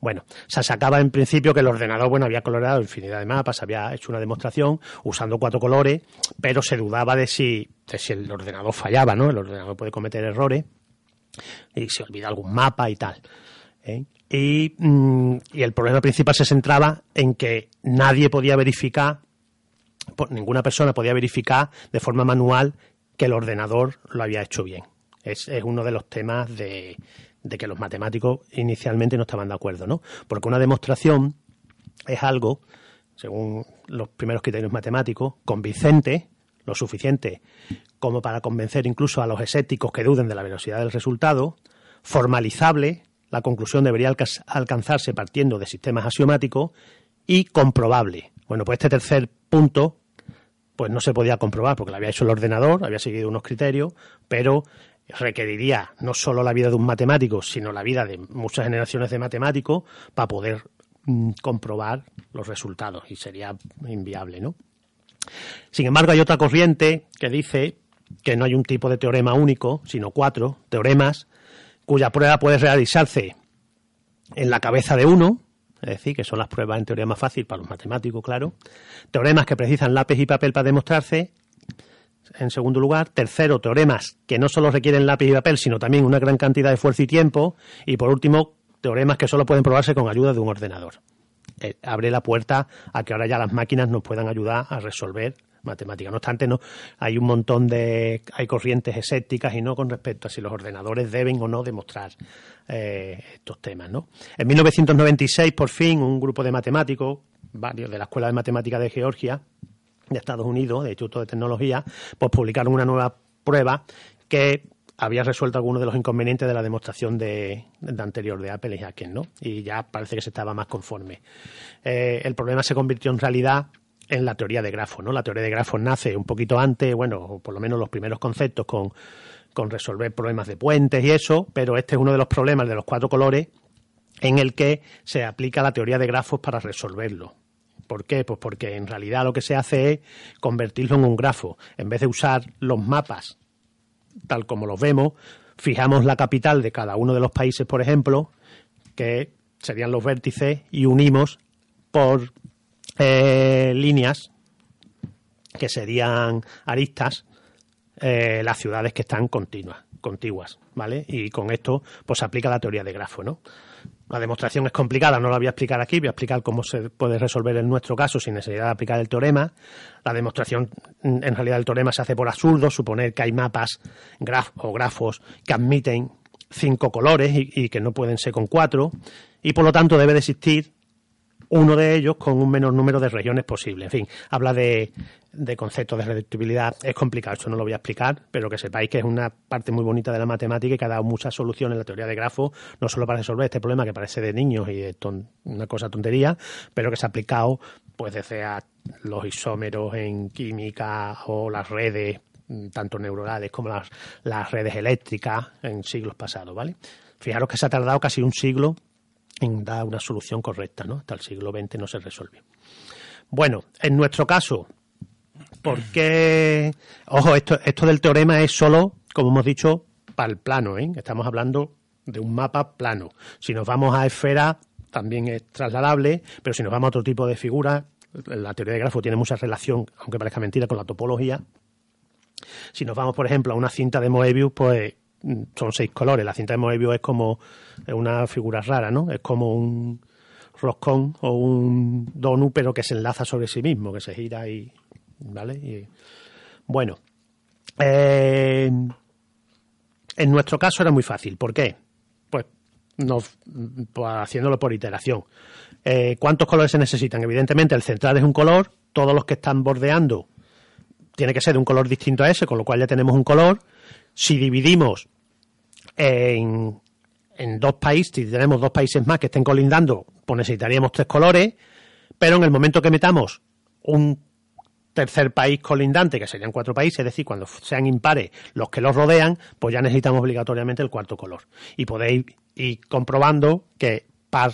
Bueno, se sacaba en principio que el ordenador, bueno, había coloreado infinidad de mapas, había hecho una demostración usando cuatro colores, pero se dudaba de si, el ordenador fallaba, ¿no? El ordenador puede cometer errores y se olvida algún mapa y tal. ¿eh? Y, mm, y el problema principal se centraba en que nadie podía verificar ninguna persona podía verificar de forma manual que el ordenador lo había hecho bien. Es, es uno de los temas de, de que los matemáticos inicialmente no estaban de acuerdo, ¿no? Porque una demostración es algo, según los primeros criterios matemáticos, convincente, lo suficiente como para convencer incluso a los escépticos que duden de la velocidad del resultado, formalizable, la conclusión debería alca- alcanzarse partiendo de sistemas axiomáticos y comprobable. Bueno, pues este tercer punto pues no se podía comprobar porque lo había hecho el ordenador, había seguido unos criterios, pero requeriría no solo la vida de un matemático, sino la vida de muchas generaciones de matemáticos para poder mm, comprobar los resultados y sería inviable, ¿no? Sin embargo, hay otra corriente que dice que no hay un tipo de teorema único, sino cuatro teoremas cuya prueba puede realizarse en la cabeza de uno, es decir, que son las pruebas en teoría más fácil para los matemáticos, claro. Teoremas que precisan lápiz y papel para demostrarse. En segundo lugar, tercero, teoremas que no solo requieren lápiz y papel, sino también una gran cantidad de esfuerzo y tiempo. Y por último, teoremas que solo pueden probarse con ayuda de un ordenador. eh, abre la puerta a que ahora ya las máquinas nos puedan ayudar a resolver matemáticas. No obstante, no hay un montón de hay corrientes escépticas y no con respecto a si los ordenadores deben o no demostrar eh, estos temas. ¿no? En 1996, por fin, un grupo de matemáticos, varios de la Escuela de Matemáticas de Georgia, de Estados Unidos, de Instituto de Tecnología, pues publicaron una nueva prueba que había resuelto algunos de los inconvenientes de la demostración de, anterior de Apple y Hacken, ¿no? Y ya parece que se estaba más conforme. Eh, el problema se convirtió en realidad en la teoría de grafos, ¿no? La teoría de grafos nace un poquito antes, bueno, por lo menos los primeros conceptos con, con resolver problemas de puentes y eso, pero este es uno de los problemas de los cuatro colores en el que se aplica la teoría de grafos para resolverlo. ¿Por qué? Pues porque en realidad lo que se hace es convertirlo en un grafo. En vez de usar los mapas tal como los vemos, fijamos la capital de cada uno de los países, por ejemplo, que serían los vértices, y unimos por eh, líneas que serían aristas eh, las ciudades que están continuas, contiguas, ¿vale? Y con esto pues se aplica la teoría de grafo, ¿no? La demostración es complicada, no la voy a explicar aquí, voy a explicar cómo se puede resolver en nuestro caso sin necesidad de aplicar el teorema. La demostración, en realidad, del teorema se hace por absurdo, suponer que hay mapas o grafos que admiten cinco colores y, y que no pueden ser con cuatro, y por lo tanto debe de existir uno de ellos con un menor número de regiones posible. En fin, habla de, de conceptos de reductibilidad. Es complicado, esto no lo voy a explicar, pero que sepáis que es una parte muy bonita de la matemática y que ha dado muchas soluciones en la teoría de grafos, no solo para resolver este problema que parece de niños y de ton- una cosa tontería, pero que se ha aplicado pues desde los isómeros en química o las redes mm, tanto neuronales como las, las redes eléctricas en siglos pasados, ¿vale? Fijaros que se ha tardado casi un siglo en una solución correcta, ¿no? Hasta el siglo XX no se resolvió. Bueno, en nuestro caso, ¿por qué? Ojo, esto, esto del teorema es solo, como hemos dicho, para el plano, ¿eh? Estamos hablando de un mapa plano. Si nos vamos a esfera, también es trasladable, pero si nos vamos a otro tipo de figuras, la teoría de grafo tiene mucha relación, aunque parezca mentira, con la topología. Si nos vamos, por ejemplo, a una cinta de Moebius, pues son seis colores. La cinta de Moebius es como una figura rara, ¿no? Es como un roscón o un donut, pero que se enlaza sobre sí mismo, que se gira y. ¿Vale? Y, bueno. eh, en nuestro caso era muy fácil. ¿Por qué? Pues, nos, pues haciéndolo por iteración. Eh, ¿Cuántos colores se necesitan? Evidentemente, el central es un color, todos los que están bordeando tiene que ser de un color distinto a ese, con lo cual ya tenemos un color. Si dividimos en, en dos países, si tenemos dos países más que estén colindando, pues necesitaríamos tres colores, pero en el momento que metamos un tercer país colindante, que serían cuatro países, es decir, cuando sean impares los que los rodean, pues ya necesitamos obligatoriamente el cuarto color. Y podéis ir comprobando que par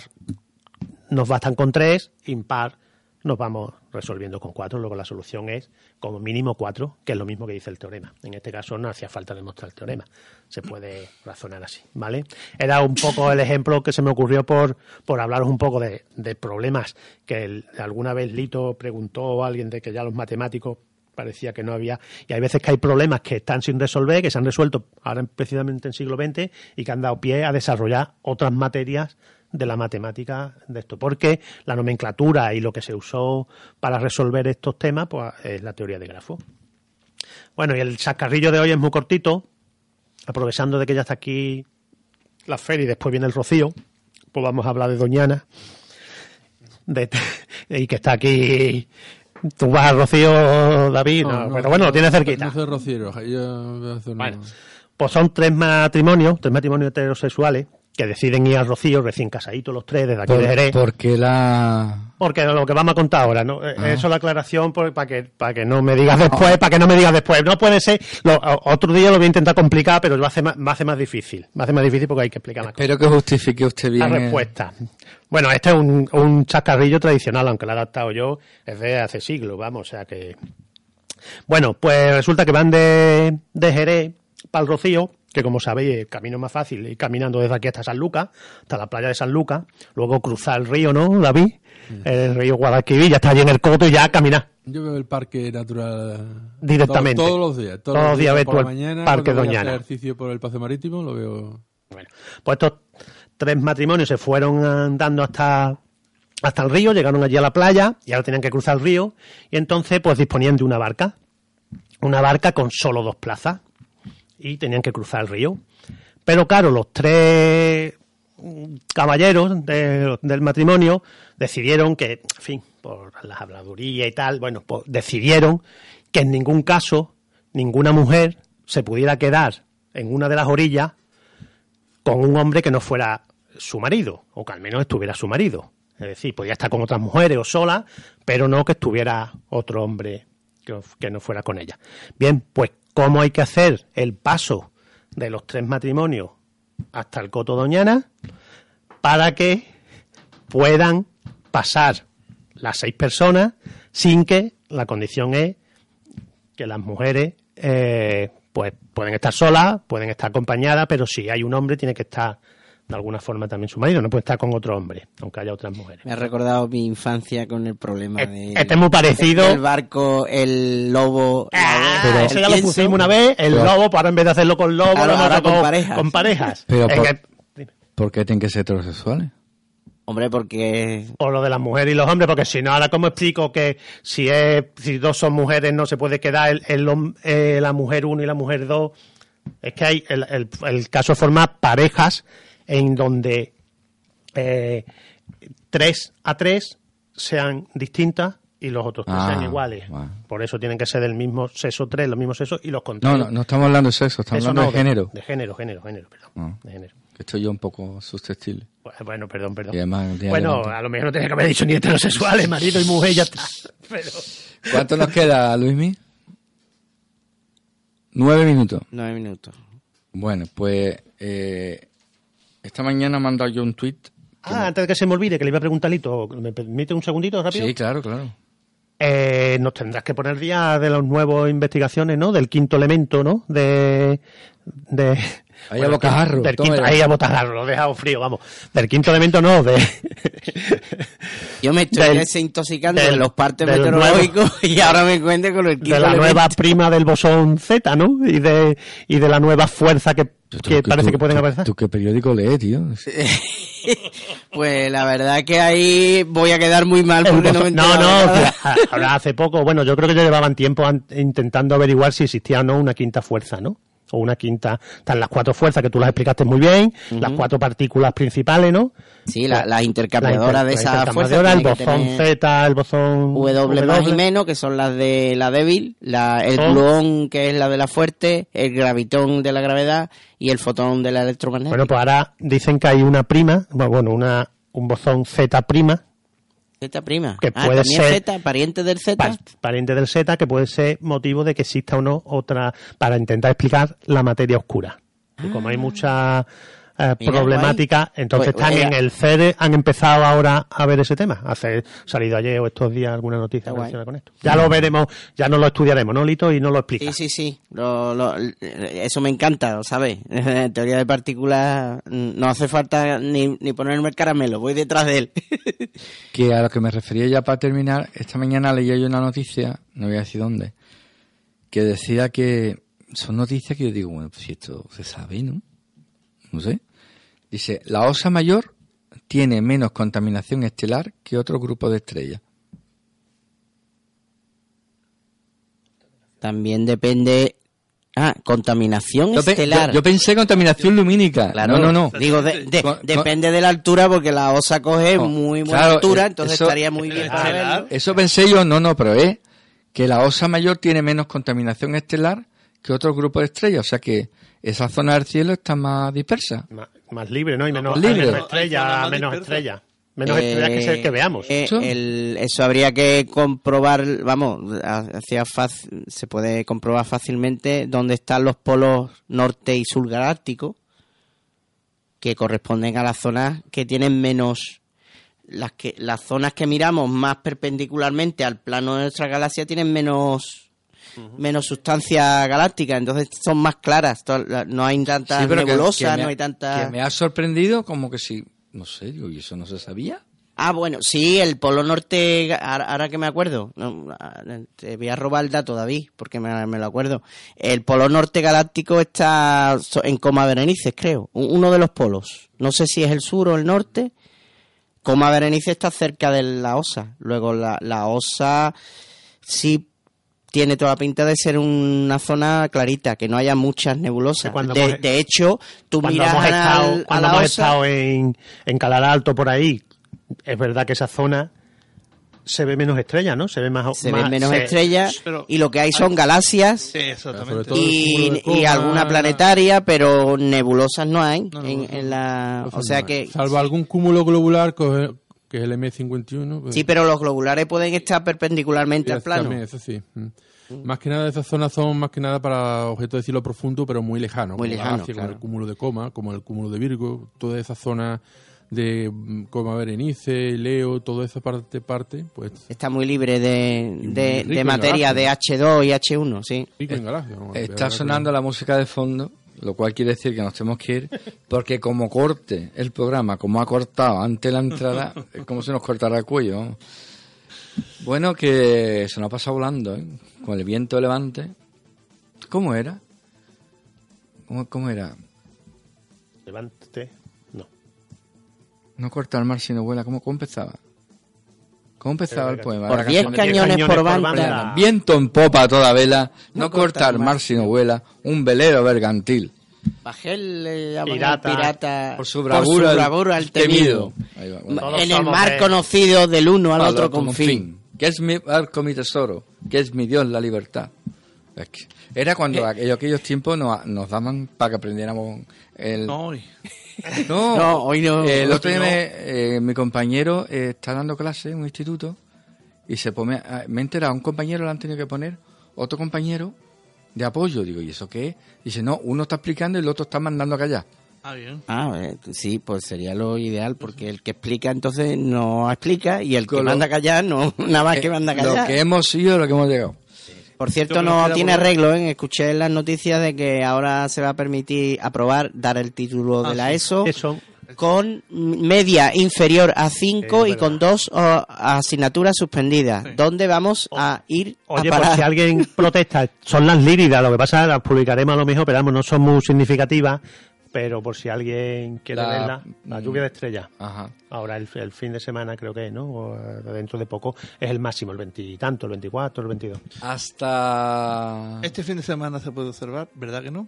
nos bastan con tres, impar nos vamos resolviendo con cuatro. Luego la solución es como mínimo cuatro, que es lo mismo que dice el teorema. En este caso no hacía falta demostrar el teorema. Se puede razonar así, ¿vale? Era un poco el ejemplo que se me ocurrió por, por hablaros un poco de, de problemas que alguna vez Lito preguntó a alguien de que ya los matemáticos parecía que no había y hay veces que hay problemas que están sin resolver que se han resuelto ahora precisamente en siglo XX y que han dado pie a desarrollar otras materias de la matemática de esto porque la nomenclatura y lo que se usó para resolver estos temas pues es la teoría de grafos bueno y el sacarrillo de hoy es muy cortito aprovechando de que ya está aquí la feria y después viene el rocío pues vamos a hablar de Doñana de, y que está aquí tú vas al rocío David no, pero bueno lo tienes cerquita
No soy rociero, yo a
Bueno. Pues son tres matrimonios, tres matrimonios heterosexuales que deciden ir al Rocío recién casaditos los tres desde aquí de Jerez.
porque la...
Porque lo que vamos a contar ahora, ¿no? Eh, Eso es la aclaración por- para que para que no me digas después, para que no me digas después. No puede ser. lo- otro día lo voy a intentar complicar, pero me hace más, me hace más difícil. Me hace más difícil porque hay que explicar más cosas.
Espero que justifique usted
La
bien. eh,
respuesta. Bueno, este es un, un chascarrillo tradicional, aunque lo he adaptado yo, es de hace siglos, vamos, o sea que... Bueno, pues resulta que van de, de Jerez para el Rocío, que como sabéis el camino más fácil, ir caminando desde aquí hasta San Lucas, hasta la playa de San Lucas, luego cruzar el río, ¿no, David? El río Guadalquivir, ya está allí en el coto y ya caminar.
Yo veo el parque natural
Directamente.
to- Todos, los días. Todos,
Todos los días ves
por la
el
mañana.
Parque
a hacer
Doñana.
ejercicio por el paseo marítimo, lo veo.
Bueno, pues estos tres matrimonios se fueron andando hasta, hasta el río, llegaron allí a la playa y ahora tenían que cruzar el río y entonces pues disponían de una barca, una barca con solo dos plazas y tenían que cruzar el río. Pero claro, los tres caballeros de- del matrimonio decidieron que, en fin, por las habladurías y tal, bueno, pues decidieron que en ningún caso ninguna mujer se pudiera quedar en una de las orillas con un hombre que no fuera su marido, o que al menos estuviera su marido. Es decir, podía estar con otras mujeres o sola, pero no que estuviera otro hombre que, que no fuera con ella. Bien, pues, ¿cómo hay que hacer el paso de los tres matrimonios hasta el Coto Doñana para que puedan pasar las seis personas sin que la condición es que las mujeres eh, pues pueden estar solas, pueden estar acompañadas, pero si hay un hombre tiene que estar de alguna forma también su marido, no puede estar con otro hombre, aunque haya otras mujeres.
Me ha recordado mi infancia con el problema
Eh,
de...
este es muy parecido.
El barco, el lobo...
Ah,
oveja,
eso
el
ya lo
pienso.
pusimos una vez, el
Pero-
lobo, pues ahora en vez de hacerlo con lobo, hemos
ahora
hecho
con parejas.
Con parejas.
Pero por-
que-
¿Por qué tienen que ser heterosexuales?
Hombre, porque...
o lo de las mujeres y los hombres, porque si no, ahora cómo explico que si es si dos son mujeres no se puede quedar el, el eh, la mujer uno y la mujer dos. Es que hay el, el- el caso forma parejas en donde eh, tres a tres sean distintas y los otros tres
Ah,
sean iguales.
vale.
Por eso tienen que ser del mismo sexo tres, los mismos sexos y los
No,
contrarios.
no, no estamos hablando de sexo, estamos
Eso
hablando
no,
de género.
De género, género, género, perdón.
Ah.
De género.
Que estoy yo un poco susceptible.
Bueno, perdón, perdón.
Y además,
Bueno,
adelante.
a lo mejor no tenía que haber dicho ni heterosexuales, marido y mujer, ya está. Pero...
¿Cuánto nos queda, Luismi? Nueve minutos.
Nueve minutos.
Bueno, pues eh, esta mañana me han dado yo un tuit.
Ah, antes de que se me olvide, que le iba a preguntar a Lito, ¿me permite un segundito rápido?
Sí, claro, claro.
Eh, nos tendrás que poner día de las nuevas investigaciones, ¿no? Del quinto elemento, ¿no? De... de
Ahí a bocajarro,
del quinto- ahí a bocajarro, lo he dejado frío, vamos. Del quinto elemento no, de...
Yo me estoy
Del-
desintoxicando
del-
de los partes meteorológicos y ahora me encuentro con el
de
quinto
la
elemento.
nueva prima del bosón Z, ¿no? Y de, y de la nueva fuerza que,
Tú-
que
tú-
parece
tú-
que pueden
tú-
aparecer.
¿Tú qué periódico lees, tío?
Pues la verdad que ahí voy a quedar muy mal
El
porque no me
no,
de
no, ahora hace poco, bueno, yo creo que ya llevaban tiempo an- intentando averiguar si existía o no una quinta fuerza, ¿no? O una quinta, están las cuatro fuerzas que tú las explicaste muy bien, las cuatro partículas principales, ¿no?
Sí, la- las intercambiadoras
La
de
inter-
esa
la
fuerza.
intercambiadora, el bosón Z, el bosón
W más y menos, que son las de la débil, la, el gluón, que es la de la fuerte, el gravitón de la gravedad y el fotón de la electromagnética.
Bueno, pues ahora dicen que hay una prima, bueno, una, un bosón Z prima,
Z prima.
que
ah,
puede ser-
Z, pariente del Z.
pa- pariente del Z, que puede ser motivo de que exista o no otra, para intentar explicar la materia oscura. Y como hay mucha eh,
Mira,
problemática,
guay.
entonces
Pues,
están
eh,
en el CERE, han empezado ahora a ver ese tema. Hace salido ayer o estos días alguna noticia relacionada con esto. Ya lo veremos, ya no lo estudiaremos, ¿no, Lito? Y no lo explica.
Sí, sí, sí. Lo- lo- eso me encanta, ¿lo ¿sabes? En teoría de partículas mm, no hace falta ni, ni ponerme el caramelo, voy detrás de él.
Que a lo que me refería ya para terminar, esta mañana leía yo una noticia, no voy a decir dónde, que decía que son noticias que yo digo, bueno, pues si esto se sabe, ¿no? No sé. Dice, la osa mayor tiene menos contaminación estelar que otro grupo de estrellas.
También depende... Ah, contaminación
Yo, pe-
estelar.
yo- yo pensé contaminación lumínica.
Claro,
no, no, no.
Digo, de- de-
Con- con-
depende de la altura porque la osa coge
No,
muy buena
claro,
altura,
eh,
entonces
eso-
estaría muy bien para verlo.
Eso pensé yo, no, no, pero es que la osa mayor tiene menos contaminación estelar que otro grupo de estrellas. O sea que esa zona del cielo está más dispersa.
Más, libre, ¿no? Y menos,
libre.
menos
más
menos. Menos estrellas que, se- que veamos.
Eh,
Eso.
el- eso habría que comprobar, vamos, hacia fac- se puede comprobar fácilmente dónde están los polos norte y sur galácticos, que corresponden a las zonas que tienen menos las que las zonas que miramos más perpendicularmente al plano de nuestra galaxia tienen menos menos sustancia galáctica, entonces son más claras, no hay tanta
Sí,
nebulosa, no
ha-
hay tanta
Que me ha sorprendido como que si, no sé, digo, ¿y eso no se sabía?
Ah, bueno, sí, el Polo Norte, ahora, ahora que me acuerdo, no, te voy a robar el dato, David, porque me, me lo acuerdo. El Polo Norte Galáctico está en Coma Berenices, creo, uno de los polos. No sé si es el sur o el norte, Coma Berenice está cerca de la Osa. Luego la, la Osa sí tiene toda la pinta de ser una zona clarita, que no haya muchas nebulosas. De,
hemos-
de hecho, tú
Cuando
miras
hemos
al-
estado,
a
cuando
la
hemos
Osa,
estado en, en Calar Alto por ahí, es verdad que esa zona se ve menos estrellas, ¿no? Se ve más.
se
más-
ven menos
se-
estrellas
Pero-
y lo que hay son galaxias
Sí, exactamente.
Y, alguna
la-
planetaria, pero nebulosas no hay
No,
en,
nebulosas
en la... O sea que...
Salvo algún cúmulo globular, que es el M51. pues,
Sí, pero los globulares pueden estar perpendicularmente al plano.
también, eso sí. mm. Más que nada, esas zonas son más que nada para objetos de cielo profundo, pero muy lejano.
Muy
como
lejano,
Galaxia,
claro.
Como el cúmulo de Coma, como el cúmulo de Virgo, todas esas zonas de mm, Coma Berenice, Leo, toda esa parte, parte pues
Está muy libre de, de, materia de
galaxias.
H2 y H1, sí.
rico en galaxias. vamos,
Está sonando la música de fondo, lo cual quiere decir que nos tenemos que ir, porque como corte el programa, como ha cortado antes la entrada, es como si nos cortara el cuello. Bueno, que se nos ha pasado volando, ¿eh? con el viento de levante. ¿Cómo era? ¿Cómo, cómo era?
Levántate. No.
No corta el mar si no vuela. ¿Cómo, cómo empezaba? ¿Cómo empezaba el poema?
Por
La
10
canción de-
cañones, por
cañones por
banda.
banda.
Viento en popa a toda vela, no,
No
corta el mar si no vuela, un velero bergantil.
Bajé el, le llaman
Pirata.
al pirata
Por su bravura,
bravura al temido.
Ahí va.
Todos
En el mar conocido del uno al
Al
otro
otro
confín.
Que es mi barco, mi tesoro, que es mi Dios, la libertad. Es que Era cuando aquellos, aquellos tiempos nos, nos daban para que aprendiéramos el...
No.
No,
No, hoy no.
El otro día
no.
me- eh, mi compañero eh, está dando clase en un instituto y se pone, me he enterado, un compañero le han tenido que poner otro compañero de apoyo. Digo, ¿y eso qué es? Dice, no, uno está explicando y el otro está mandando a callar.
Ah, bien.
Ah, eh, sí, pues sería lo ideal, porque el que explica entonces no explica y el que
Con lo-
manda a callar no, nada más que manda a
lo
callar.
que hemos sido, lo que hemos llegado.
Por cierto, no tiene
por
arreglo, ¿eh? Escuché las noticias de que ahora se va a permitir aprobar dar el título de
Ah,
la
sí.
ESO
Eso.
con media inferior a 5
Sí,
y con dos oh, asignaturas suspendidas.
Sí.
¿Dónde vamos a ir
Oye,
a
por
parar?
si alguien protesta, son las líridas, lo que pasa es que las publicaremos a lo mejor, pero vamos, no son muy significativas, pero por si alguien quiere
La-
verla, la lluvia de estrellas.
Ajá.
Ahora el, el fin de semana creo que es, ¿no? O, eh, dentro de poco es el máximo, el veintitanto, el 24, el 22.
Hasta...
Este fin de semana se puede observar, ¿verdad que no?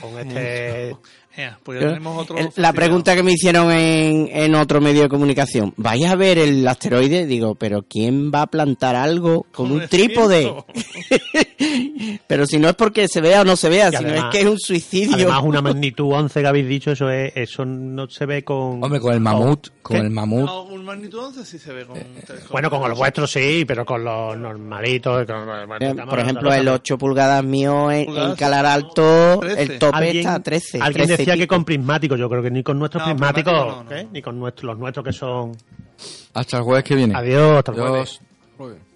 Con este...
Eh, pues ya tenemos otro.
El- la pregunta que me hicieron en, en otro medio de comunicación, ¿vais a ver el asteroide? Digo, pero ¿quién va a plantar algo con un trípode? pero si no es porque se vea o no se vea,
Y
sino
además-
es que es un suicidio.
Además, una magnitud 11 que habéis dicho, eso es eso no se ve con...
Hombre, con el mamut, con
¿Qué?
el mamut.
No, un magnitud 11 sí se ve con telescopio.
Bueno, con los vuestros sí, pero con los normalitos... con- bueno,
Eh, Por ejemplo, el
de-
8 pulgadas mío en, en
Pulgadas,
Calar Alto,
13.
el tope está a 13.
alguien
13 y
decía que con prismáticos, yo creo que ni con nuestros
No,
prismáticos,
prismáticos no, no,
¿eh?
no.
ni con nuestros, los nuestros que son...
Hasta el jueves que viene.
Adiós, hasta el jueves.
Adiós.
Joder.